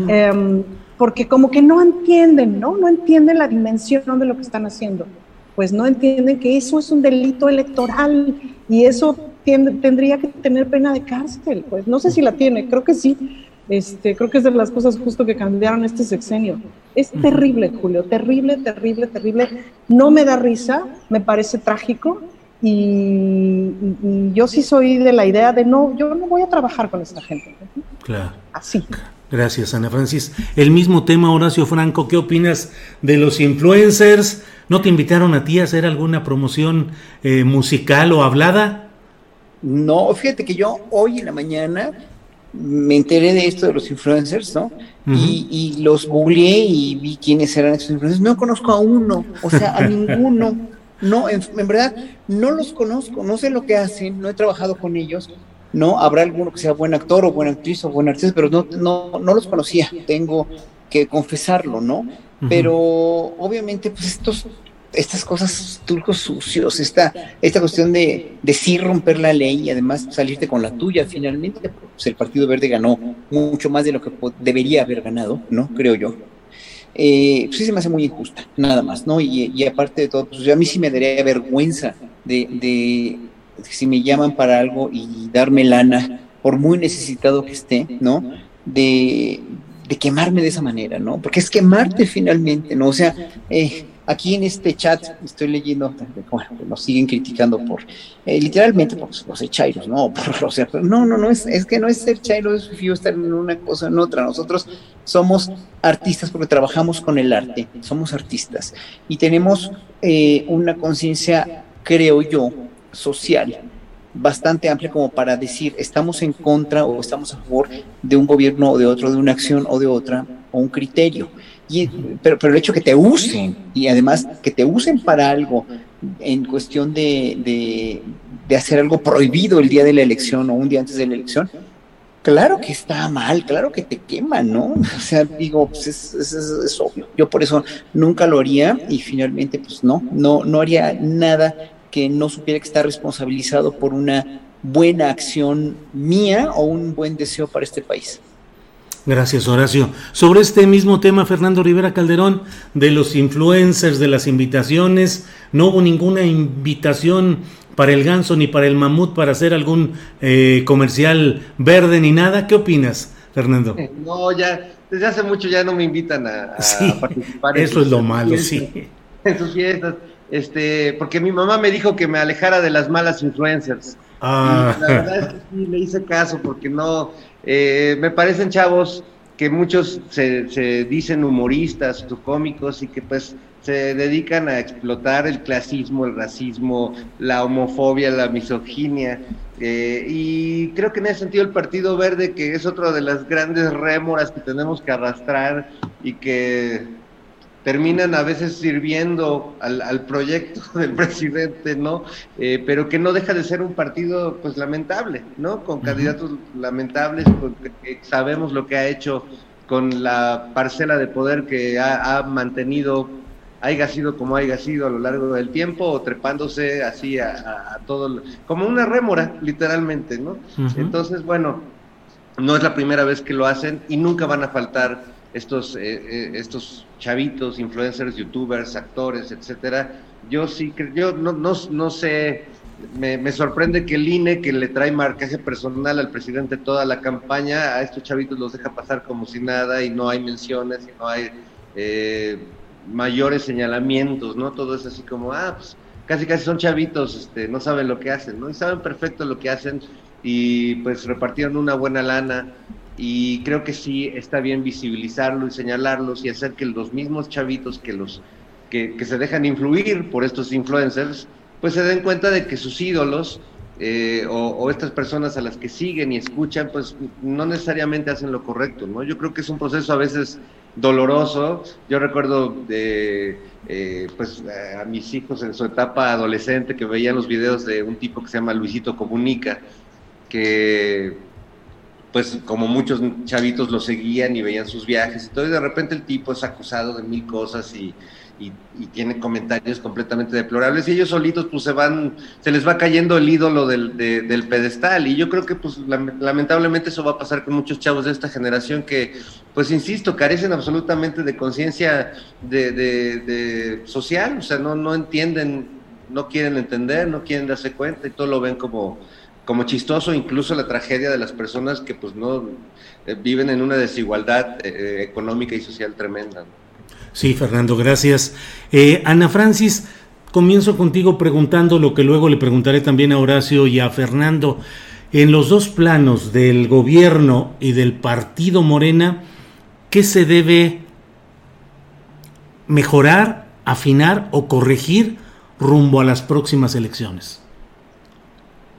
em, porque como que no entienden, ¿no? No entienden la dimensión de lo que están haciendo, pues no entienden que eso es un delito electoral y eso tendría que tener pena de cárcel, pues no sé si la tiene, creo que sí, este, creo que es de las cosas justo que cambiaron este sexenio. Es terrible, Julio, terrible, terrible, terrible. No me da risa, me parece trágico y, yo sí soy de la idea de no, yo no voy a trabajar con esta gente. Claro. Así. Gracias, Ana Francis. El mismo tema, Horacio Franco, ¿qué opinas de los influencers? ¿No te invitaron a ti a hacer alguna promoción eh, musical o hablada? No, fíjate que yo hoy en la mañana me enteré de esto de los influencers, ¿no? y, los googleé y vi quiénes eran esos influencers. No conozco a uno, o sea, a ninguno. No, en, verdad, no los conozco, no sé lo que hacen, no he trabajado con ellos. No, habrá alguno que sea buen actor o buena actriz o buen artista, pero no, no, no los conocía, tengo que confesarlo, ¿no? Pero obviamente, pues estos estas cosas, turcos sucios, esta, esta cuestión de, de sí romper la ley y además salirte con la tuya finalmente, pues el Partido Verde ganó mucho más de lo que debería haber ganado, ¿no? Creo yo. Eh, pues sí se me hace muy injusta, nada más, ¿no? Y, aparte de todo, pues a mí sí me daría vergüenza de, de, si me llaman para algo y darme lana, por muy necesitado que esté, ¿no? De, de quemarme de esa manera, ¿no? Porque es quemarte finalmente, ¿no? O sea, eh, aquí en este chat estoy leyendo, bueno, nos siguen criticando por, eh, literalmente, por los chairos, ¿no? Por, no, no, no, es, que no es ser chairo, es estar en una cosa en otra. Nosotros somos artistas porque trabajamos con el arte, somos artistas y tenemos eh, una conciencia, creo yo, social bastante amplia como para decir estamos en contra o estamos a favor de un gobierno o de otro, de una acción o de otra, o un criterio pero, pero el hecho que te usen y además que te usen para algo en cuestión de, de, hacer algo prohibido el día de la elección o un día antes de la elección, Claro que está mal, claro que te quema, ¿no? O sea, digo, pues es, es, obvio. Yo por eso nunca lo haría y finalmente, pues no, no, no haría nada que no supiera que está responsabilizado por una buena acción mía o un buen deseo para este país. Gracias, Horacio. Sobre este mismo tema, Fernando Rivera Calderón, de los influencers, de las invitaciones, no hubo ninguna invitación para el ganso ni para el mamut para hacer algún eh, comercial verde ni nada. ¿Qué opinas, Fernando? No, ya, desde hace mucho ya no me invitan a, participar. Eso es lo malo, sí. En sus fiestas, este, porque mi mamá me dijo que me alejara de las malas influencers. Ah. la verdad es que sí, le hice caso porque no, eh, me parecen chavos que muchos se, dicen humoristas o cómicos y que pues se dedican a explotar el clasismo, el racismo, la homofobia, la misoginia. Eh, y creo que en ese sentido el Partido Verde, que es otra de las grandes rémoras que tenemos que arrastrar y que terminan a veces sirviendo al, proyecto del presidente, ¿no? Eh, pero que no deja de ser un partido, pues, lamentable, ¿no? Con candidatos lamentables, porque sabemos lo que ha hecho con la parcela de poder que ha, mantenido, haya sido como haya sido a lo largo del tiempo, o trepándose así a, todo, como una rémora, literalmente, ¿no? Entonces, bueno, no es la primera vez que lo hacen y nunca van a faltar estos, eh, eh, estos chavitos, influencers, youtubers, actores, etcétera. Yo sí, yo no, no, no sé, me, me, sorprende que el INE, que le trae marcaje personal al presidente toda la campaña, a estos chavitos los deja pasar como si nada y no hay menciones y no hay eh, mayores señalamientos, ¿no? Todo es así como, ah, pues casi casi son chavitos, este, no saben lo que hacen, ¿no? Y saben perfecto lo que hacen y pues repartieron una buena lana y creo que sí está bien visibilizarlo y señalarlos y hacer que los mismos chavitos que los que, se dejan influir por estos influencers pues se den cuenta de que sus ídolos eh, o, estas personas a las que siguen y escuchan pues no necesariamente hacen lo correcto no yo creo que es un proceso a veces doloroso. Yo recuerdo de eh, pues a mis hijos en su etapa adolescente que veían los videos de un tipo que se llama Luisito Comunica que pues como muchos chavitos lo seguían y veían sus viajes y todo, y de repente el tipo es acusado de mil cosas y, tiene comentarios completamente deplorables y ellos solitos pues se van, se les va cayendo el ídolo del, del pedestal y yo creo que pues lamentablemente eso va a pasar con muchos chavos de esta generación que pues insisto, carecen absolutamente de conciencia de, de, social, o sea, no, no entienden, no quieren entender, no quieren darse cuenta y todo lo ven como como chistoso incluso la tragedia de las personas que pues no eh, viven en una desigualdad eh, eh, económica y social tremenda. Sí, Fernando, gracias. Ana Francis, comienzo contigo preguntando lo que luego le preguntaré también a Horacio y a Fernando. En los dos planos del gobierno y del partido Morena, ¿qué se debe mejorar, afinar o corregir rumbo a las próximas elecciones?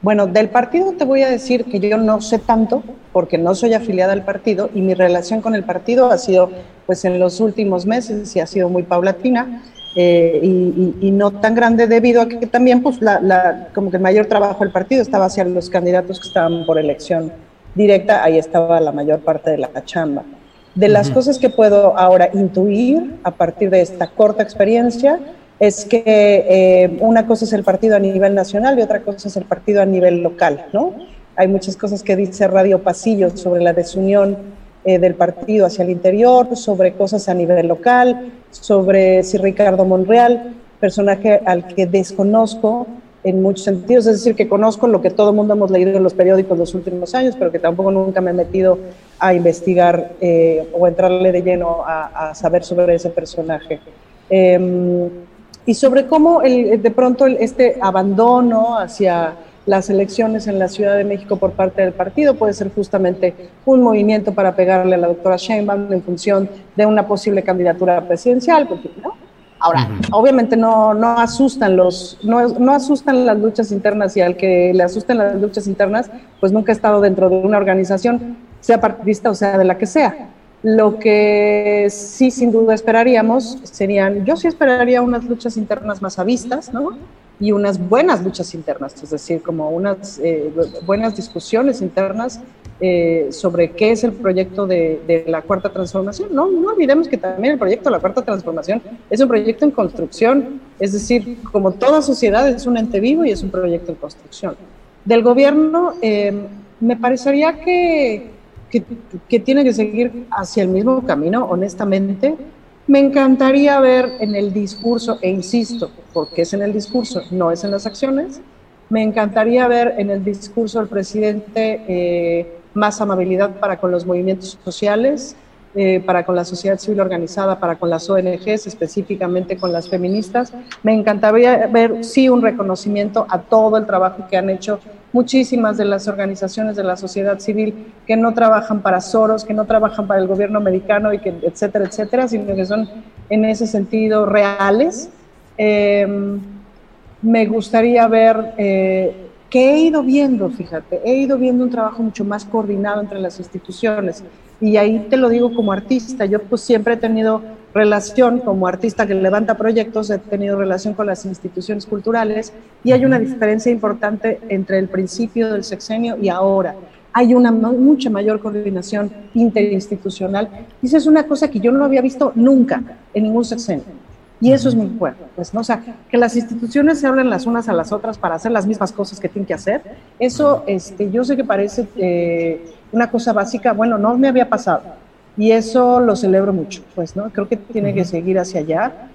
Bueno, del partido te voy a decir que yo no sé tanto porque no soy afiliada al partido y mi relación con el partido ha sido, pues en los últimos meses y ha sido muy paulatina eh, y, no tan grande debido a que también, pues, la, como que el mayor trabajo del partido estaba hacia los candidatos que estaban por elección directa, ahí estaba la mayor parte de la chamba. De las cosas que puedo ahora intuir a partir de esta corta experiencia, es que eh, una cosa es el partido a nivel nacional y otra cosa es el partido a nivel local, ¿no? Hay muchas cosas que dice Radio Pasillo sobre la desunión eh, del partido hacia el interior, sobre cosas a nivel local, sobre si Ricardo Monreal, personaje al que desconozco en muchos sentidos, es decir, que conozco lo que todo el mundo hemos leído en los periódicos los últimos años, pero que tampoco nunca me he metido a investigar eh, o entrarle de lleno a, saber sobre ese personaje. Em, y sobre cómo el, de pronto este abandono hacia las elecciones en la Ciudad de México por parte del partido puede ser justamente un movimiento para pegarle a la doctora Sheinbaum en función de una posible candidatura presidencial, ¿no? Ahora, obviamente no, no asustan los, no, no, asustan las luchas internas y al que le asusten las luchas internas, pues nunca ha estado dentro de una organización, sea partidista o sea de la que sea. Lo que sí, sin duda, esperaríamos serían, yo sí esperaría unas luchas internas más avistas, ¿no? Y unas buenas luchas internas, es decir, como unas eh, buenas discusiones internas eh, sobre qué es el proyecto de, la Cuarta Transformación. No, no olvidemos que también el proyecto de la Cuarta Transformación es un proyecto en construcción, es decir, como toda sociedad es un ente vivo y es un proyecto en construcción. Del gobierno, eh, me parecería que, que, tiene que seguir hacia el mismo camino, honestamente. Me encantaría ver en el discurso, e insisto, porque es en el discurso, no es en las acciones, me encantaría ver en el discurso del presidente eh, más amabilidad para con los movimientos sociales, eh, para con la sociedad civil organizada, para con las ONGs, específicamente con las feministas. Me encantaría ver, sí, un reconocimiento a todo el trabajo que han hecho muchísimas de las organizaciones de la sociedad civil que no trabajan para Soros, que no trabajan para el gobierno americano y que etcétera, etcétera, sino que son en ese sentido reales. Eh, me gustaría ver eh, que he ido viendo, fíjate, he ido viendo un trabajo mucho más coordinado entre las instituciones. Y ahí te lo digo como artista, yo pues siempre he tenido relación como artista que levanta proyectos, he tenido relación con las instituciones culturales y hay una diferencia importante entre el principio del sexenio y ahora. Hay una mucha mayor coordinación interinstitucional y esa es una cosa que yo no había visto nunca en ningún sexenio. Y eso es muy fuerte, pues, ¿no? O sea, que las instituciones se hablen las unas a las otras para hacer las mismas cosas que tienen que hacer, eso, este, yo sé que parece eh, una cosa básica, bueno, no me había pasado. Y eso lo celebro mucho, pues, ¿no? Creo que tiene que seguir hacia allá.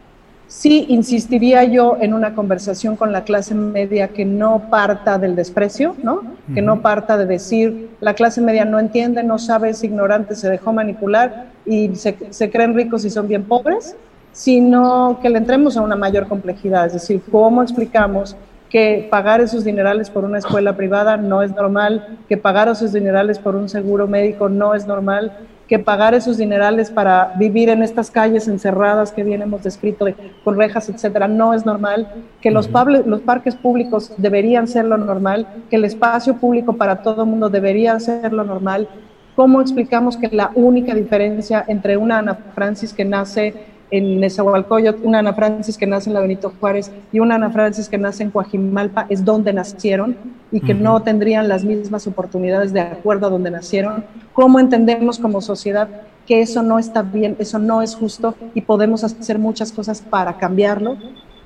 Sí, insistiría yo en una conversación con la clase media que no parta del desprecio, ¿no? Que no parta de decir, la clase media no entiende, no sabe, es ignorante, se dejó manipular y se, se creen ricos y son bien pobres sino que le entremos a una mayor complejidad, es decir, cómo explicamos que pagar esos dinerales por una escuela privada no es normal, que pagar esos dinerales por un seguro médico no es normal, que pagar esos dinerales para vivir en estas calles encerradas que bien hemos descrito con rejas, etcétera, no es normal, que los, los parques públicos deberían ser lo normal, que el espacio público para todo el mundo debería ser lo normal. ¿Cómo explicamos que la única diferencia entre una Ana Francis que nace en Nezahualcóyotl, una Ana Francis que nace en la Benito Juárez y una Ana Francis que nace en Coajimalpa, es donde nacieron y que no tendrían las mismas oportunidades de acuerdo a donde nacieron. ¿Cómo entendemos como sociedad que eso no está bien, eso no es justo y podemos hacer muchas cosas para cambiarlo?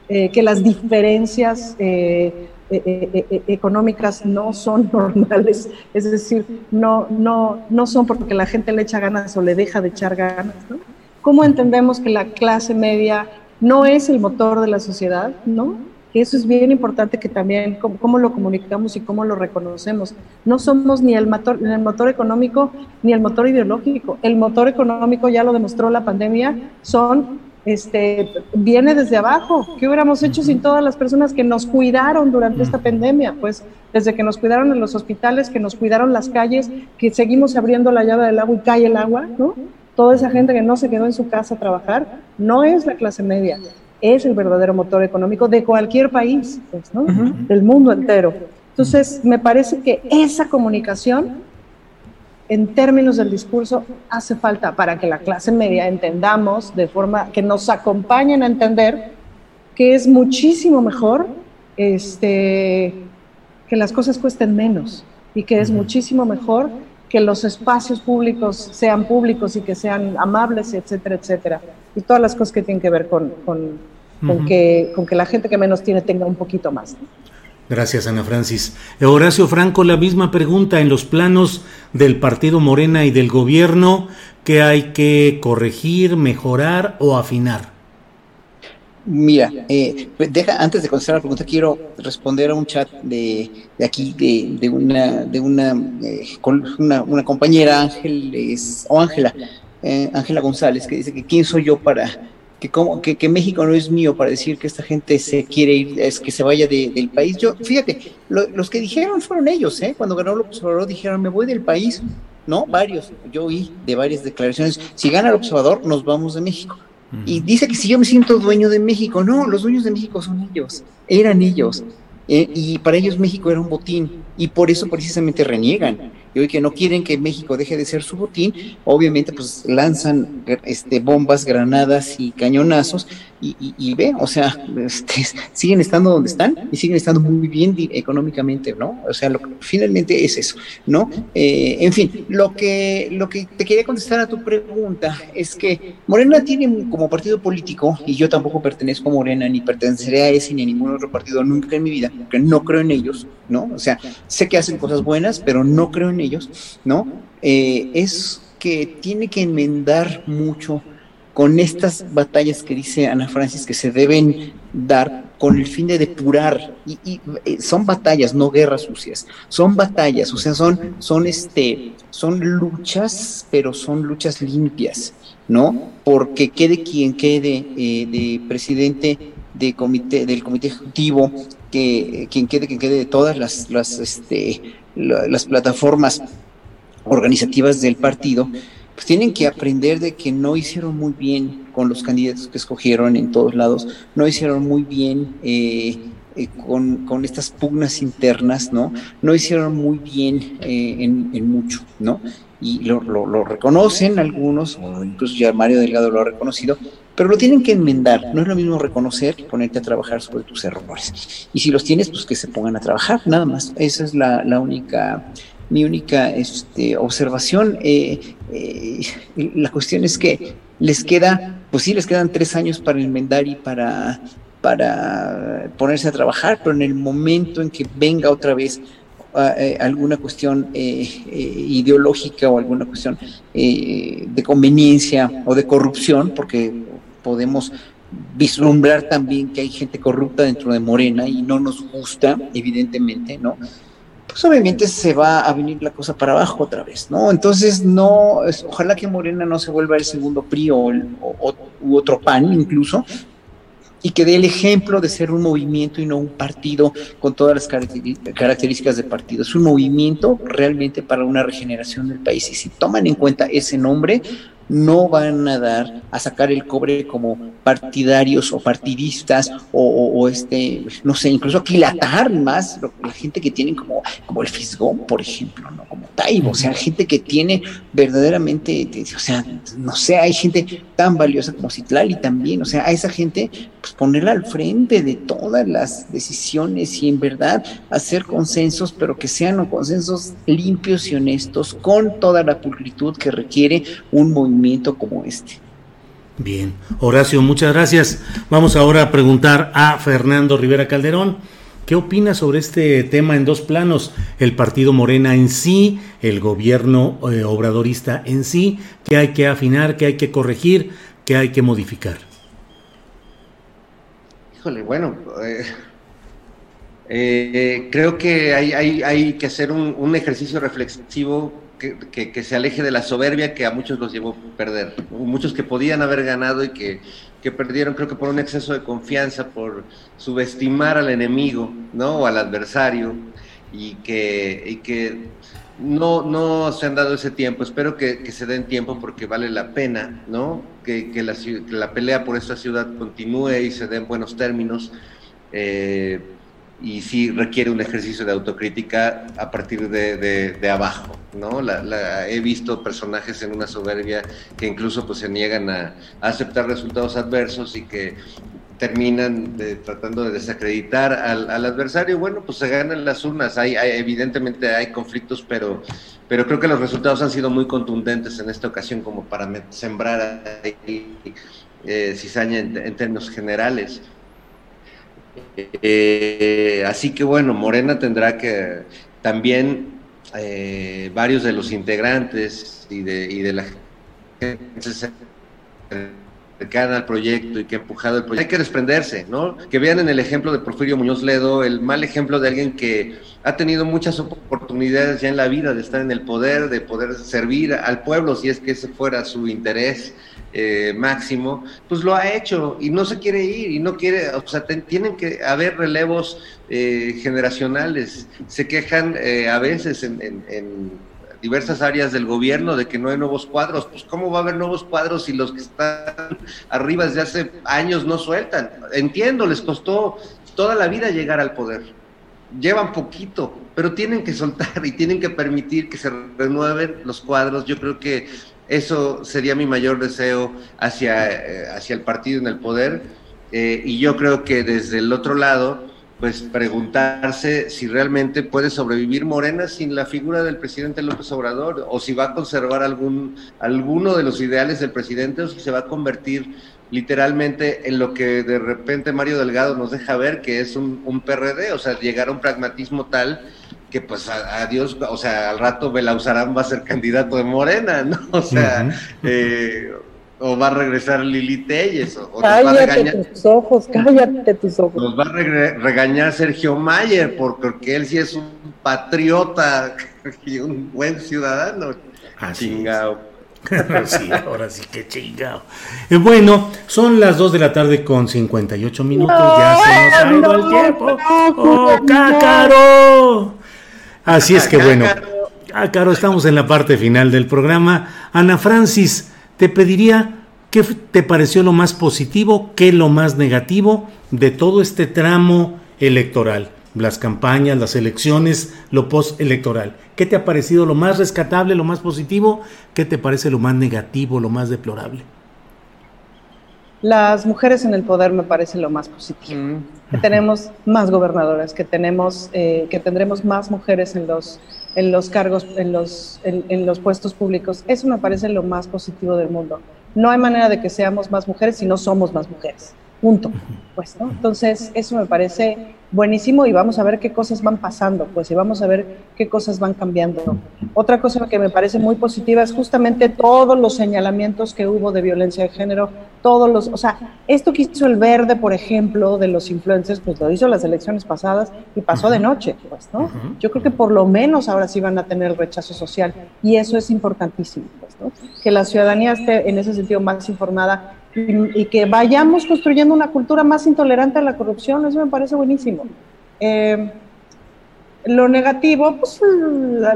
Eh, que las diferencias eh, eh, económicas no son normales, es decir, no, no, no son porque la gente le echa ganas o le deja de echar ganas, ¿no? ¿Cómo entendemos que la clase media no es el motor de la sociedad? ¿no? eso es bien importante que también cómo, lo comunicamos y cómo lo reconocemos. No somos ni el motor, ni el motor económico ni el motor ideológico. El motor económico, ya lo demostró la pandemia, son este, viene desde abajo. ¿Qué hubiéramos hecho sin todas las personas que nos cuidaron durante esta pandemia? Pues desde que nos cuidaron en los hospitales, que nos cuidaron las calles, que seguimos abriendo la llave del agua y cae el agua, ¿no? Toda esa gente que no se quedó en su casa a trabajar, no es la clase media, es el verdadero motor económico de cualquier país, pues, ¿no? del mundo entero. Entonces, me parece que esa comunicación, en términos del discurso, hace falta para que la clase media entendamos de forma que nos acompañen a entender que es muchísimo mejor este, que las cosas cuesten menos y que es muchísimo mejor que los espacios públicos sean públicos y que sean amables, etcétera, etcétera. Y todas las cosas que tienen que ver con, con, que, con que la gente que menos tiene tenga un poquito más. Gracias, Ana Francis. Horacio Franco, la misma pregunta en los planos del Partido Morena y del gobierno, ¿qué hay que corregir, mejorar o afinar? Mira, eh, pues deja, antes de contestar la pregunta, quiero responder a un chat de, de aquí, de, de, una, de una, eh, una, una, compañera, Ángeles, o Ángela, eh, Ángela González, que dice que quién soy yo para, que, como, que, que, México no es mío para decir que esta gente se quiere ir, es que se vaya del país. Yo, fíjate, los que dijeron fueron ellos, ¿eh? Cuando ganó López Obrador dijeron, me voy del país, ¿no? Varios, yo oí de varias declaraciones, si gana el observador, nos vamos de México. Y dice que si yo me siento dueño de México, no, los dueños de México son ellos, eran ellos. Eh, y para ellos México era un botín y por eso precisamente reniegan. Y hoy que no quieren que México deje de ser su botín, obviamente pues lanzan este, bombas, granadas y cañonazos y, ve, o sea, este, siguen estando donde están y siguen estando muy bien económicamente, ¿no? O sea, lo, finalmente es eso, ¿no? Eh, en fin, lo que, lo que te quería contestar a tu pregunta es que Morena tiene como partido político, y yo tampoco pertenezco a Morena, ni perteneceré a ese ni a ningún otro partido nunca en mi vida, porque no creo en ellos, ¿no? O sea, sé que hacen cosas buenas, pero no creo en ellos, ¿no? Eh, es que tiene que enmendar mucho con estas batallas que dice Ana Francis que se deben dar con el fin de depurar. Y, eh, son batallas no guerras sucias. Son batallas o sea son son este son luchas pero son luchas limpias no porque quede quien quede eh, de presidente de comité del comité ejecutivo que quien quede quien quede de todas las las este las plataformas organizativas del partido pues tienen que aprender de que no hicieron muy bien con los candidatos que escogieron en todos lados, no hicieron muy bien eh, eh, con, estas pugnas internas, ¿no? No hicieron muy bien eh, en, mucho, ¿no? Y lo, lo, reconocen algunos, o incluso ya Mario Delgado lo ha reconocido, pero lo tienen que enmendar. No es lo mismo reconocer que ponerte a trabajar sobre tus errores. Y si los tienes, pues que se pongan a trabajar, nada más. Esa es la, la única mi única este, observación. Eh, eh, la cuestión es que les queda, pues sí, les quedan tres años para enmendar y para, para ponerse a trabajar, pero en el momento en que venga otra vez eh, alguna cuestión ideológica o alguna cuestión de conveniencia o de corrupción, porque podemos vislumbrar también que hay gente corrupta dentro de Morena y no nos gusta, evidentemente, ¿no? pues obviamente se va a venir la cosa para abajo otra vez, ¿no? Entonces, no, ojalá que Morena no se vuelva el segundo PRI o, u otro PAN incluso, y que dé el ejemplo de ser un movimiento y no un partido con todas las características de partido. Es un movimiento realmente para una regeneración del país. Y si toman en cuenta ese nombre, no van a dar a sacar el cobre como partidarios o partidistas o, este, no sé, incluso aquilatar más la gente que tienen como, como el Fisgón, por ejemplo, ¿no? Como Taibo, o sea, gente que tiene verdaderamente, o sea, no sé, hay gente tan valiosa como Citlali también, o sea, a esa gente, pues ponerla al frente de todas las decisiones y en verdad hacer consensos, pero que sean consensos limpios y honestos, con toda la pulcritud que requiere un movimiento como este. Bien, Horacio, muchas gracias. Vamos ahora a preguntar a Fernando Rivera Calderón. ¿Qué opina sobre este tema en dos planos? El partido Morena en sí, el gobierno eh, obradorista en sí, ¿qué hay que afinar, qué hay que corregir, qué hay que modificar? Híjole, bueno, eh, eh, creo que hay, hay, que hacer un, un ejercicio reflexivo que, se aleje de la soberbia que a muchos los llevó a perder. Muchos que podían haber ganado y que, perdieron, creo que por un exceso de confianza, por subestimar al enemigo, ¿no? O al adversario, y que, que no, no se han dado ese tiempo. Espero que, se den tiempo porque vale la pena, ¿no? Que, la, la, pelea por esta ciudad continúe y se den buenos términos. Eh, y sí requiere un ejercicio de autocrítica a partir de, abajo, ¿no? La, he visto personajes en una soberbia que incluso pues se niegan a, aceptar resultados adversos y que terminan tratando de desacreditar al, adversario. Bueno, pues se ganan las urnas. Hay, evidentemente hay conflictos, pero, pero creo que los resultados han sido muy contundentes en esta ocasión como para sembrar ahí eh, cizaña en términos generales. Eh, así que bueno, Morena tendrá que también eh, varios de los integrantes y de, y de la gente cercana al proyecto y que ha empujado el proyecto, hay que desprenderse, ¿no? Que vean en el ejemplo de Porfirio Muñoz Ledo el mal ejemplo de alguien que ha tenido muchas oportunidades ya en la vida de estar en el poder, de poder servir al pueblo si es que ese fuera su interés eh, máximo, pues lo ha hecho y no se quiere ir y no quiere, o sea, tienen que haber relevos eh, generacionales. Se quejan eh, a veces en, diversas áreas del gobierno de que no hay nuevos cuadros. Pues ¿cómo va a haber nuevos cuadros si los que están arriba desde hace años no sueltan? Entiendo, les costó toda la vida llegar al poder llevan poquito, pero tienen que soltar y tienen que permitir que se renueven los cuadros. Yo creo que eso sería mi mayor deseo hacia, eh, hacia el partido en el poder. Eh, y yo creo que desde el otro lado, pues preguntarse si realmente puede sobrevivir Morena sin la figura del presidente López Obrador, o si va a conservar algún, alguno de los ideales del presidente, o si se va a convertir literalmente en lo que de repente Mario Delgado nos deja ver, que es un, un PRD, o sea, llegar a un pragmatismo tal que pues a, Dios, o sea, al rato Belauzarán va a ser candidato de Morena, ¿no? O sea, eh, o va a regresar Lili Telles, o, cállate va a regañar, tus ojos, cállate tus ojos. Nos va a regañar Sergio Mayer, porque él sí es un patriota y un buen ciudadano. Chingao. sí, ahora sí que chingado. Eh, bueno, son las 2 de la tarde con 58 minutos. ya se nos ha ido el tiempo. ¡Oh, cácaro! Así es que bueno, cácaro, estamos en la parte final del programa. Ana Francis, te pediría qué te pareció lo más positivo, qué lo más negativo de todo este tramo electoral las campañas, las elecciones, lo postelectoral. ¿Qué te ha parecido lo más rescatable, lo más positivo? ¿Qué te parece lo más negativo, lo más deplorable? Las mujeres en el poder me parece lo más positivo. Mm. Que tenemos más gobernadoras, que tenemos, eh, que tendremos más mujeres en los, en los cargos, en los, en los puestos públicos. Eso me parece lo más positivo del mundo. No hay manera de que seamos más mujeres si no somos más mujeres punto. Pues, ¿no? Entonces, eso me parece buenísimo y vamos a ver qué cosas van pasando, pues, y vamos a ver qué cosas van cambiando. Otra cosa que me parece muy positiva es justamente todos los señalamientos que hubo de violencia de género, todos los, o sea, esto que hizo el verde, por ejemplo, de los influencers, pues lo hizo las elecciones pasadas y pasó de noche, pues, ¿no? Yo creo que por lo menos ahora sí van a tener rechazo social y eso es importantísimo, pues, ¿no? Que la ciudadanía esté en ese sentido más informada y, que vayamos construyendo una cultura más intolerante a la corrupción, eso me parece buenísimo. Eh, lo negativo, pues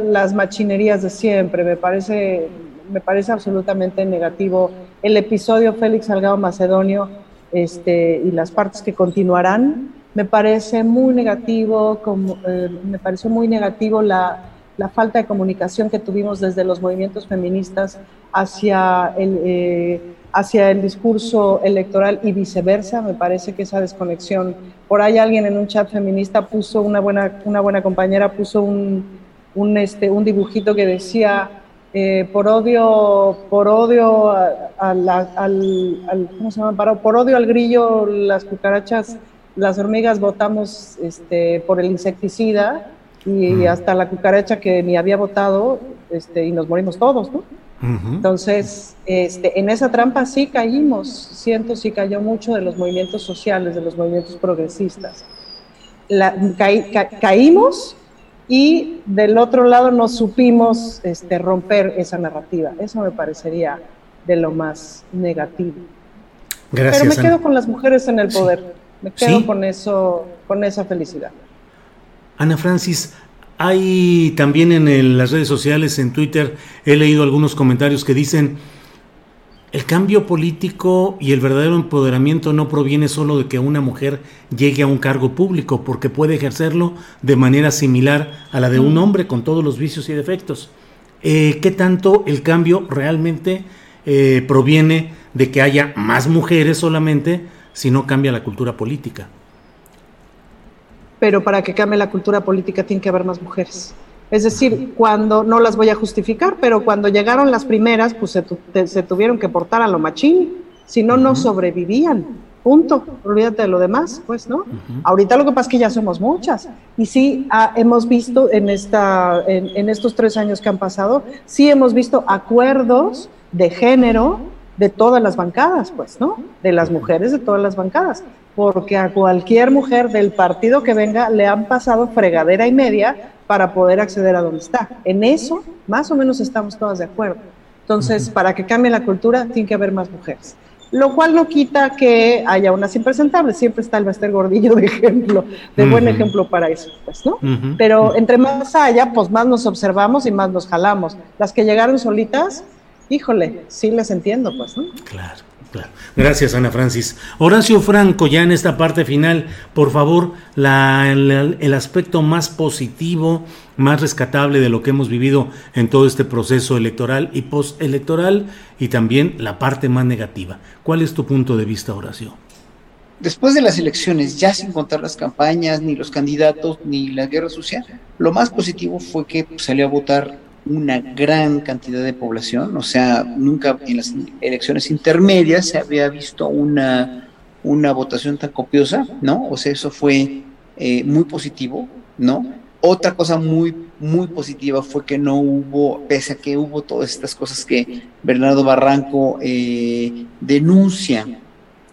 las machinerías de siempre, me parece, me parece absolutamente negativo. El episodio Félix Salgado Macedonio este, y las partes que continuarán, me parece muy negativo, como, eh, me pareció muy negativo la, la, falta de comunicación que tuvimos desde los movimientos feministas hacia el... Eh, hacia el discurso electoral y viceversa. Me parece que esa desconexión, por ahí alguien en un chat feminista puso, una buena, una buena compañera puso un, un, este, un dibujito que decía, eh, por odio, por odio al, al, ¿cómo se llama? Por odio al grillo, las cucarachas, las hormigas votamos este, por el insecticida y hasta la cucaracha que ni había votado este, y nos morimos todos, ¿no? Entonces, este, en esa trampa sí caímos, siento sí cayó mucho de los movimientos sociales, de los movimientos progresistas. caímos y del otro lado no supimos este, romper esa narrativa. Eso me parecería de lo más negativo. Gracias, Pero me quedo con las mujeres en el poder. Me quedo con eso, con esa felicidad. Ana Francis, hay también en las redes sociales, en Twitter, he leído algunos comentarios que dicen, el cambio político y el verdadero empoderamiento no proviene solo de que una mujer llegue a un cargo público, porque puede ejercerlo de manera similar a la de un mm. hombre con todos los vicios y defectos. Eh, ¿Qué tanto el cambio realmente eh, proviene de que haya más mujeres solamente si no cambia la cultura política? Pero para que cambie la cultura política tiene que haber más mujeres. Es decir, cuando, no las voy a justificar, pero cuando llegaron las primeras, pues se, tuvieron que portar a lo machín, si no, no sobrevivían. Punto. Olvídate de lo demás, pues, ¿no? Ahorita lo que pasa es que ya somos muchas. Y sí, ah, hemos visto en, esta, en, en estos tres años que han pasado, sí hemos visto acuerdos de género de todas las bancadas, pues, ¿no? De las mujeres de todas las bancadas porque a cualquier mujer del partido que venga le han pasado fregadera y media para poder acceder a donde está. En eso, más o menos estamos todas de acuerdo. Entonces, para que cambie la cultura, tiene que haber más mujeres. Lo cual no quita que haya unas impresentables. Siempre está el Bester Gordillo de ejemplo, de buen ejemplo para eso, pues, ¿no? Pero entre más haya, pues más nos observamos y más nos jalamos. Las que llegaron solitas, híjole, sí les entiendo, pues, ¿no? Claro. Gracias, Ana Francis. Horacio Franco, ya en esta parte final, por favor, la, el, aspecto más positivo, más rescatable de lo que hemos vivido en todo este proceso electoral y postelectoral, y también la parte más negativa. ¿Cuál es tu punto de vista, Horacio? Después de las elecciones, ya sin contar las campañas, ni los candidatos, ni la guerra social, lo más positivo fue que salió a votar una gran cantidad de población, o sea, nunca en las elecciones intermedias se había visto una, una votación tan copiosa, ¿no? O sea, eso fue eh, muy positivo, ¿no? Otra cosa muy, muy positiva fue que no hubo, pese a que hubo todas estas cosas que Bernardo Barranco eh, denuncia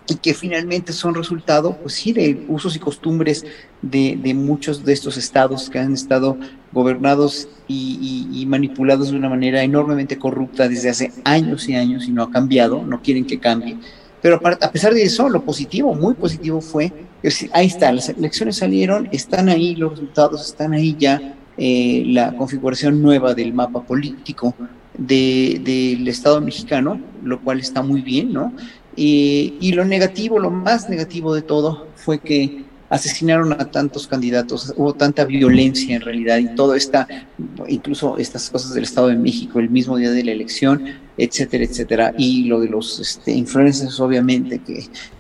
y que finalmente son resultado, pues sí, de usos y costumbres de, de muchos de estos estados que han estado gobernados y, manipulados de una manera enormemente corrupta desde hace años y años y no ha cambiado, no quieren que cambie. Pero a pesar de eso, lo positivo, muy positivo fue, ahí está, las elecciones salieron, están ahí los resultados, están ahí ya eh, la configuración nueva del mapa político del Estado mexicano, lo cual está muy bien, ¿no? Y lo negativo, lo más negativo de todo fue que asesinaron a tantos candidatos, hubo tanta violencia en realidad y todo está, incluso estas cosas del Estado de México, el mismo día de la elección, etcétera, etcétera, y lo de los este, influencers obviamente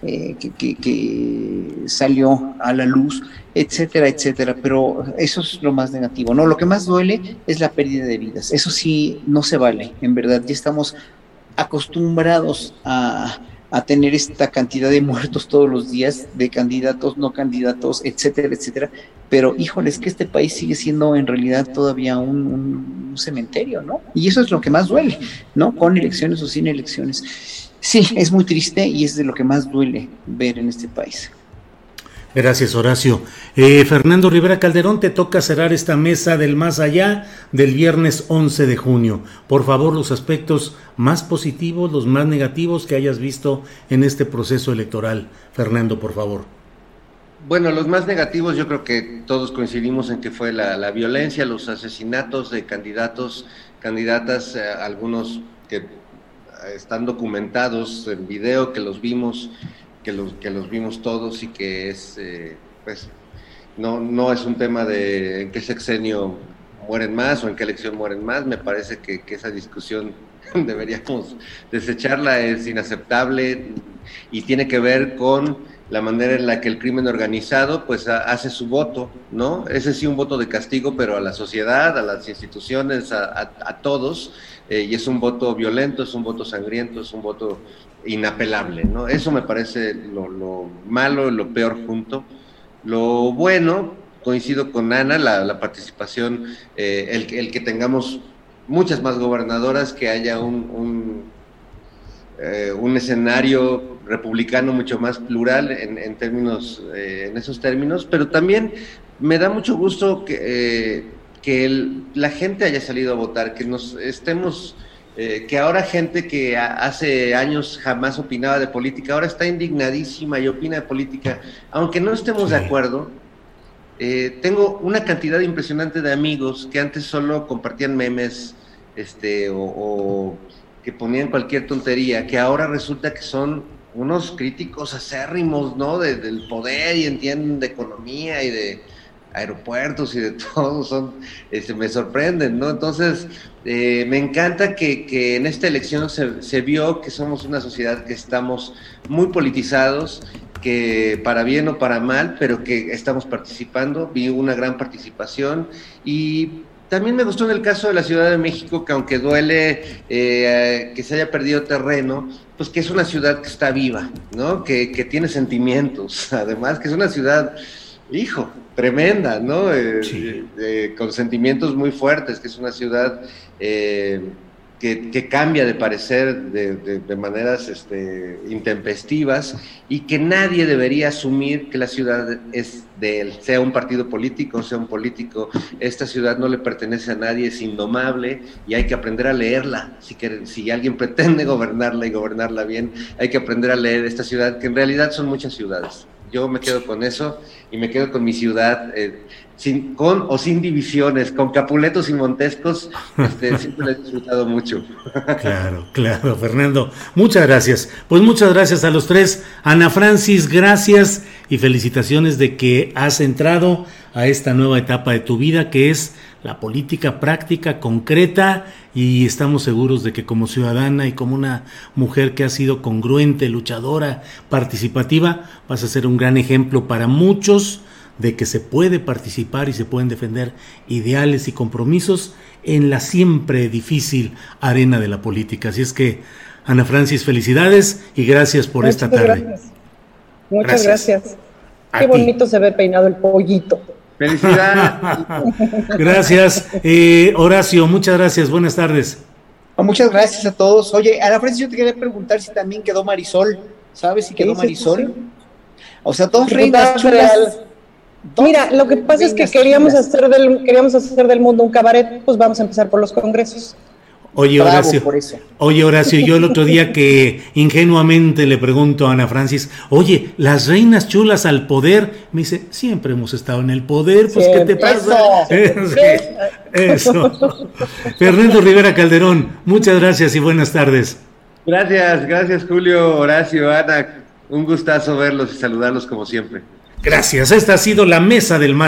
eh, que, que, que, salió a la luz, etcétera, etcétera, pero eso es lo más negativo, ¿no? Lo que más duele es la pérdida de vidas, eso sí, no se vale, en verdad, ya estamos acostumbrados a a tener esta cantidad de muertos todos los días, de candidatos, no candidatos, etcétera, etcétera. Pero híjole, es que este país sigue siendo en realidad todavía un, cementerio, ¿no? Y eso es lo que más duele, ¿no? Con elecciones o sin elecciones. Sí, es muy triste y es de lo que más duele ver en este país. Gracias, Horacio. Eh, Fernando Rivera Calderón, te toca cerrar esta mesa del más allá del viernes 11 de junio. Por favor, los aspectos más positivos, los más negativos que hayas visto en este proceso electoral. Fernando, por favor. Bueno, los más negativos yo creo que todos coincidimos en que fue la, violencia, los asesinatos de candidatos, candidatas, eh, algunos que están documentados en video, que los vimos que los, que los vimos todos y que es, eh, pues, no, no es un tema de en qué sexenio mueren más o en qué elección mueren más. Me parece que, que esa discusión deberíamos desecharla, es inaceptable y tiene que ver con la manera en la que el crimen organizado pues hace su voto, ¿no? Ese sí un voto de castigo, pero a la sociedad, a las instituciones, a, a, todos, eh, y es un voto violento, es un voto sangriento, es un voto inapelable, ¿no? Eso me parece lo, lo malo, lo peor junto. Lo bueno, coincido con Ana, la, participación, eh, el, que tengamos muchas más gobernadoras, que haya un, un, eh, escenario republicano mucho más plural en, en términos, eh, en esos términos, pero también me da mucho gusto que, que la gente haya salido a votar, que nos estemos eh, que ahora gente que hace años jamás opinaba de política, ahora está indignadísima y opina de política, aunque no estemos de acuerdo. Eh, tengo una cantidad impresionante de amigos que antes solo compartían memes este, o, que ponían cualquier tontería, que ahora resulta que son unos críticos acérrimos, ¿no? del poder y entienden de economía y de aeropuertos y de todo, son, este, me sorprenden, ¿no? Entonces, eh, me encanta que, en esta elección se, vio que somos una sociedad que estamos muy politizados, que para bien o para mal, pero que estamos participando, vi una gran participación y también me gustó en el caso de la Ciudad de México que aunque duele eh, que se haya perdido terreno, pues que es una ciudad que está viva, ¿no? Que, que tiene sentimientos, además que es una ciudad, hijo, tremenda, ¿no? Eh, con sentimientos muy fuertes, que es una ciudad eh, que, cambia de parecer de, maneras este, intempestivas y que nadie debería asumir que la ciudad es de él, sea un partido político, sea un político. Esta ciudad no le pertenece a nadie, es indomable y hay que aprender a leerla. Si, que, si alguien pretende gobernarla y gobernarla bien, hay que aprender a leer esta ciudad, que en realidad son muchas ciudades yo me quedo con eso y me quedo con mi ciudad. Eh, sin, con o sin divisiones, con Capuletos y Montescos, este, siempre lo he disfrutado mucho. Claro, claro, Fernando. Muchas gracias. Pues muchas gracias a los tres. Ana Francis, gracias y felicitaciones de que has entrado a esta nueva etapa de tu vida que es la política práctica, concreta y estamos seguros de que como ciudadana y como una mujer que ha sido congruente, luchadora, participativa, vas a ser un gran ejemplo para muchos de que se puede participar y se pueden defender ideales y compromisos en la siempre difícil arena de la política. Así es que, Ana Francis, felicidades y gracias por esta tarde. Muchas gracias. Qué bonito se ve peinado el pollito. Felicidades. gracias. Eh, Horacio, muchas gracias. Buenas tardes. Ah, muchas gracias a todos. Oye, Ana Francis, yo te quería preguntar si también quedó Marisol. ¿Sabes si quedó Marisol? O sea, dos reinas chulas. Mira, lo que pasa es que queríamos hacer, del, queríamos hacer del mundo un cabaret, pues vamos a empezar por los congresos. Oye Horacio, oye Horacio, yo el otro día que ingenuamente le pregunto a Ana Francis, oye, las reinas chulas al poder, me dice, siempre hemos estado en el poder, pues ¿qué te pasa? Eso. Fernando Rivera Calderón, muchas gracias y buenas tardes. Gracias, gracias Julio, Horacio, Ana, un gustazo verlos y saludarlos como siempre. Gracias. Esta ha sido la mesa del mar.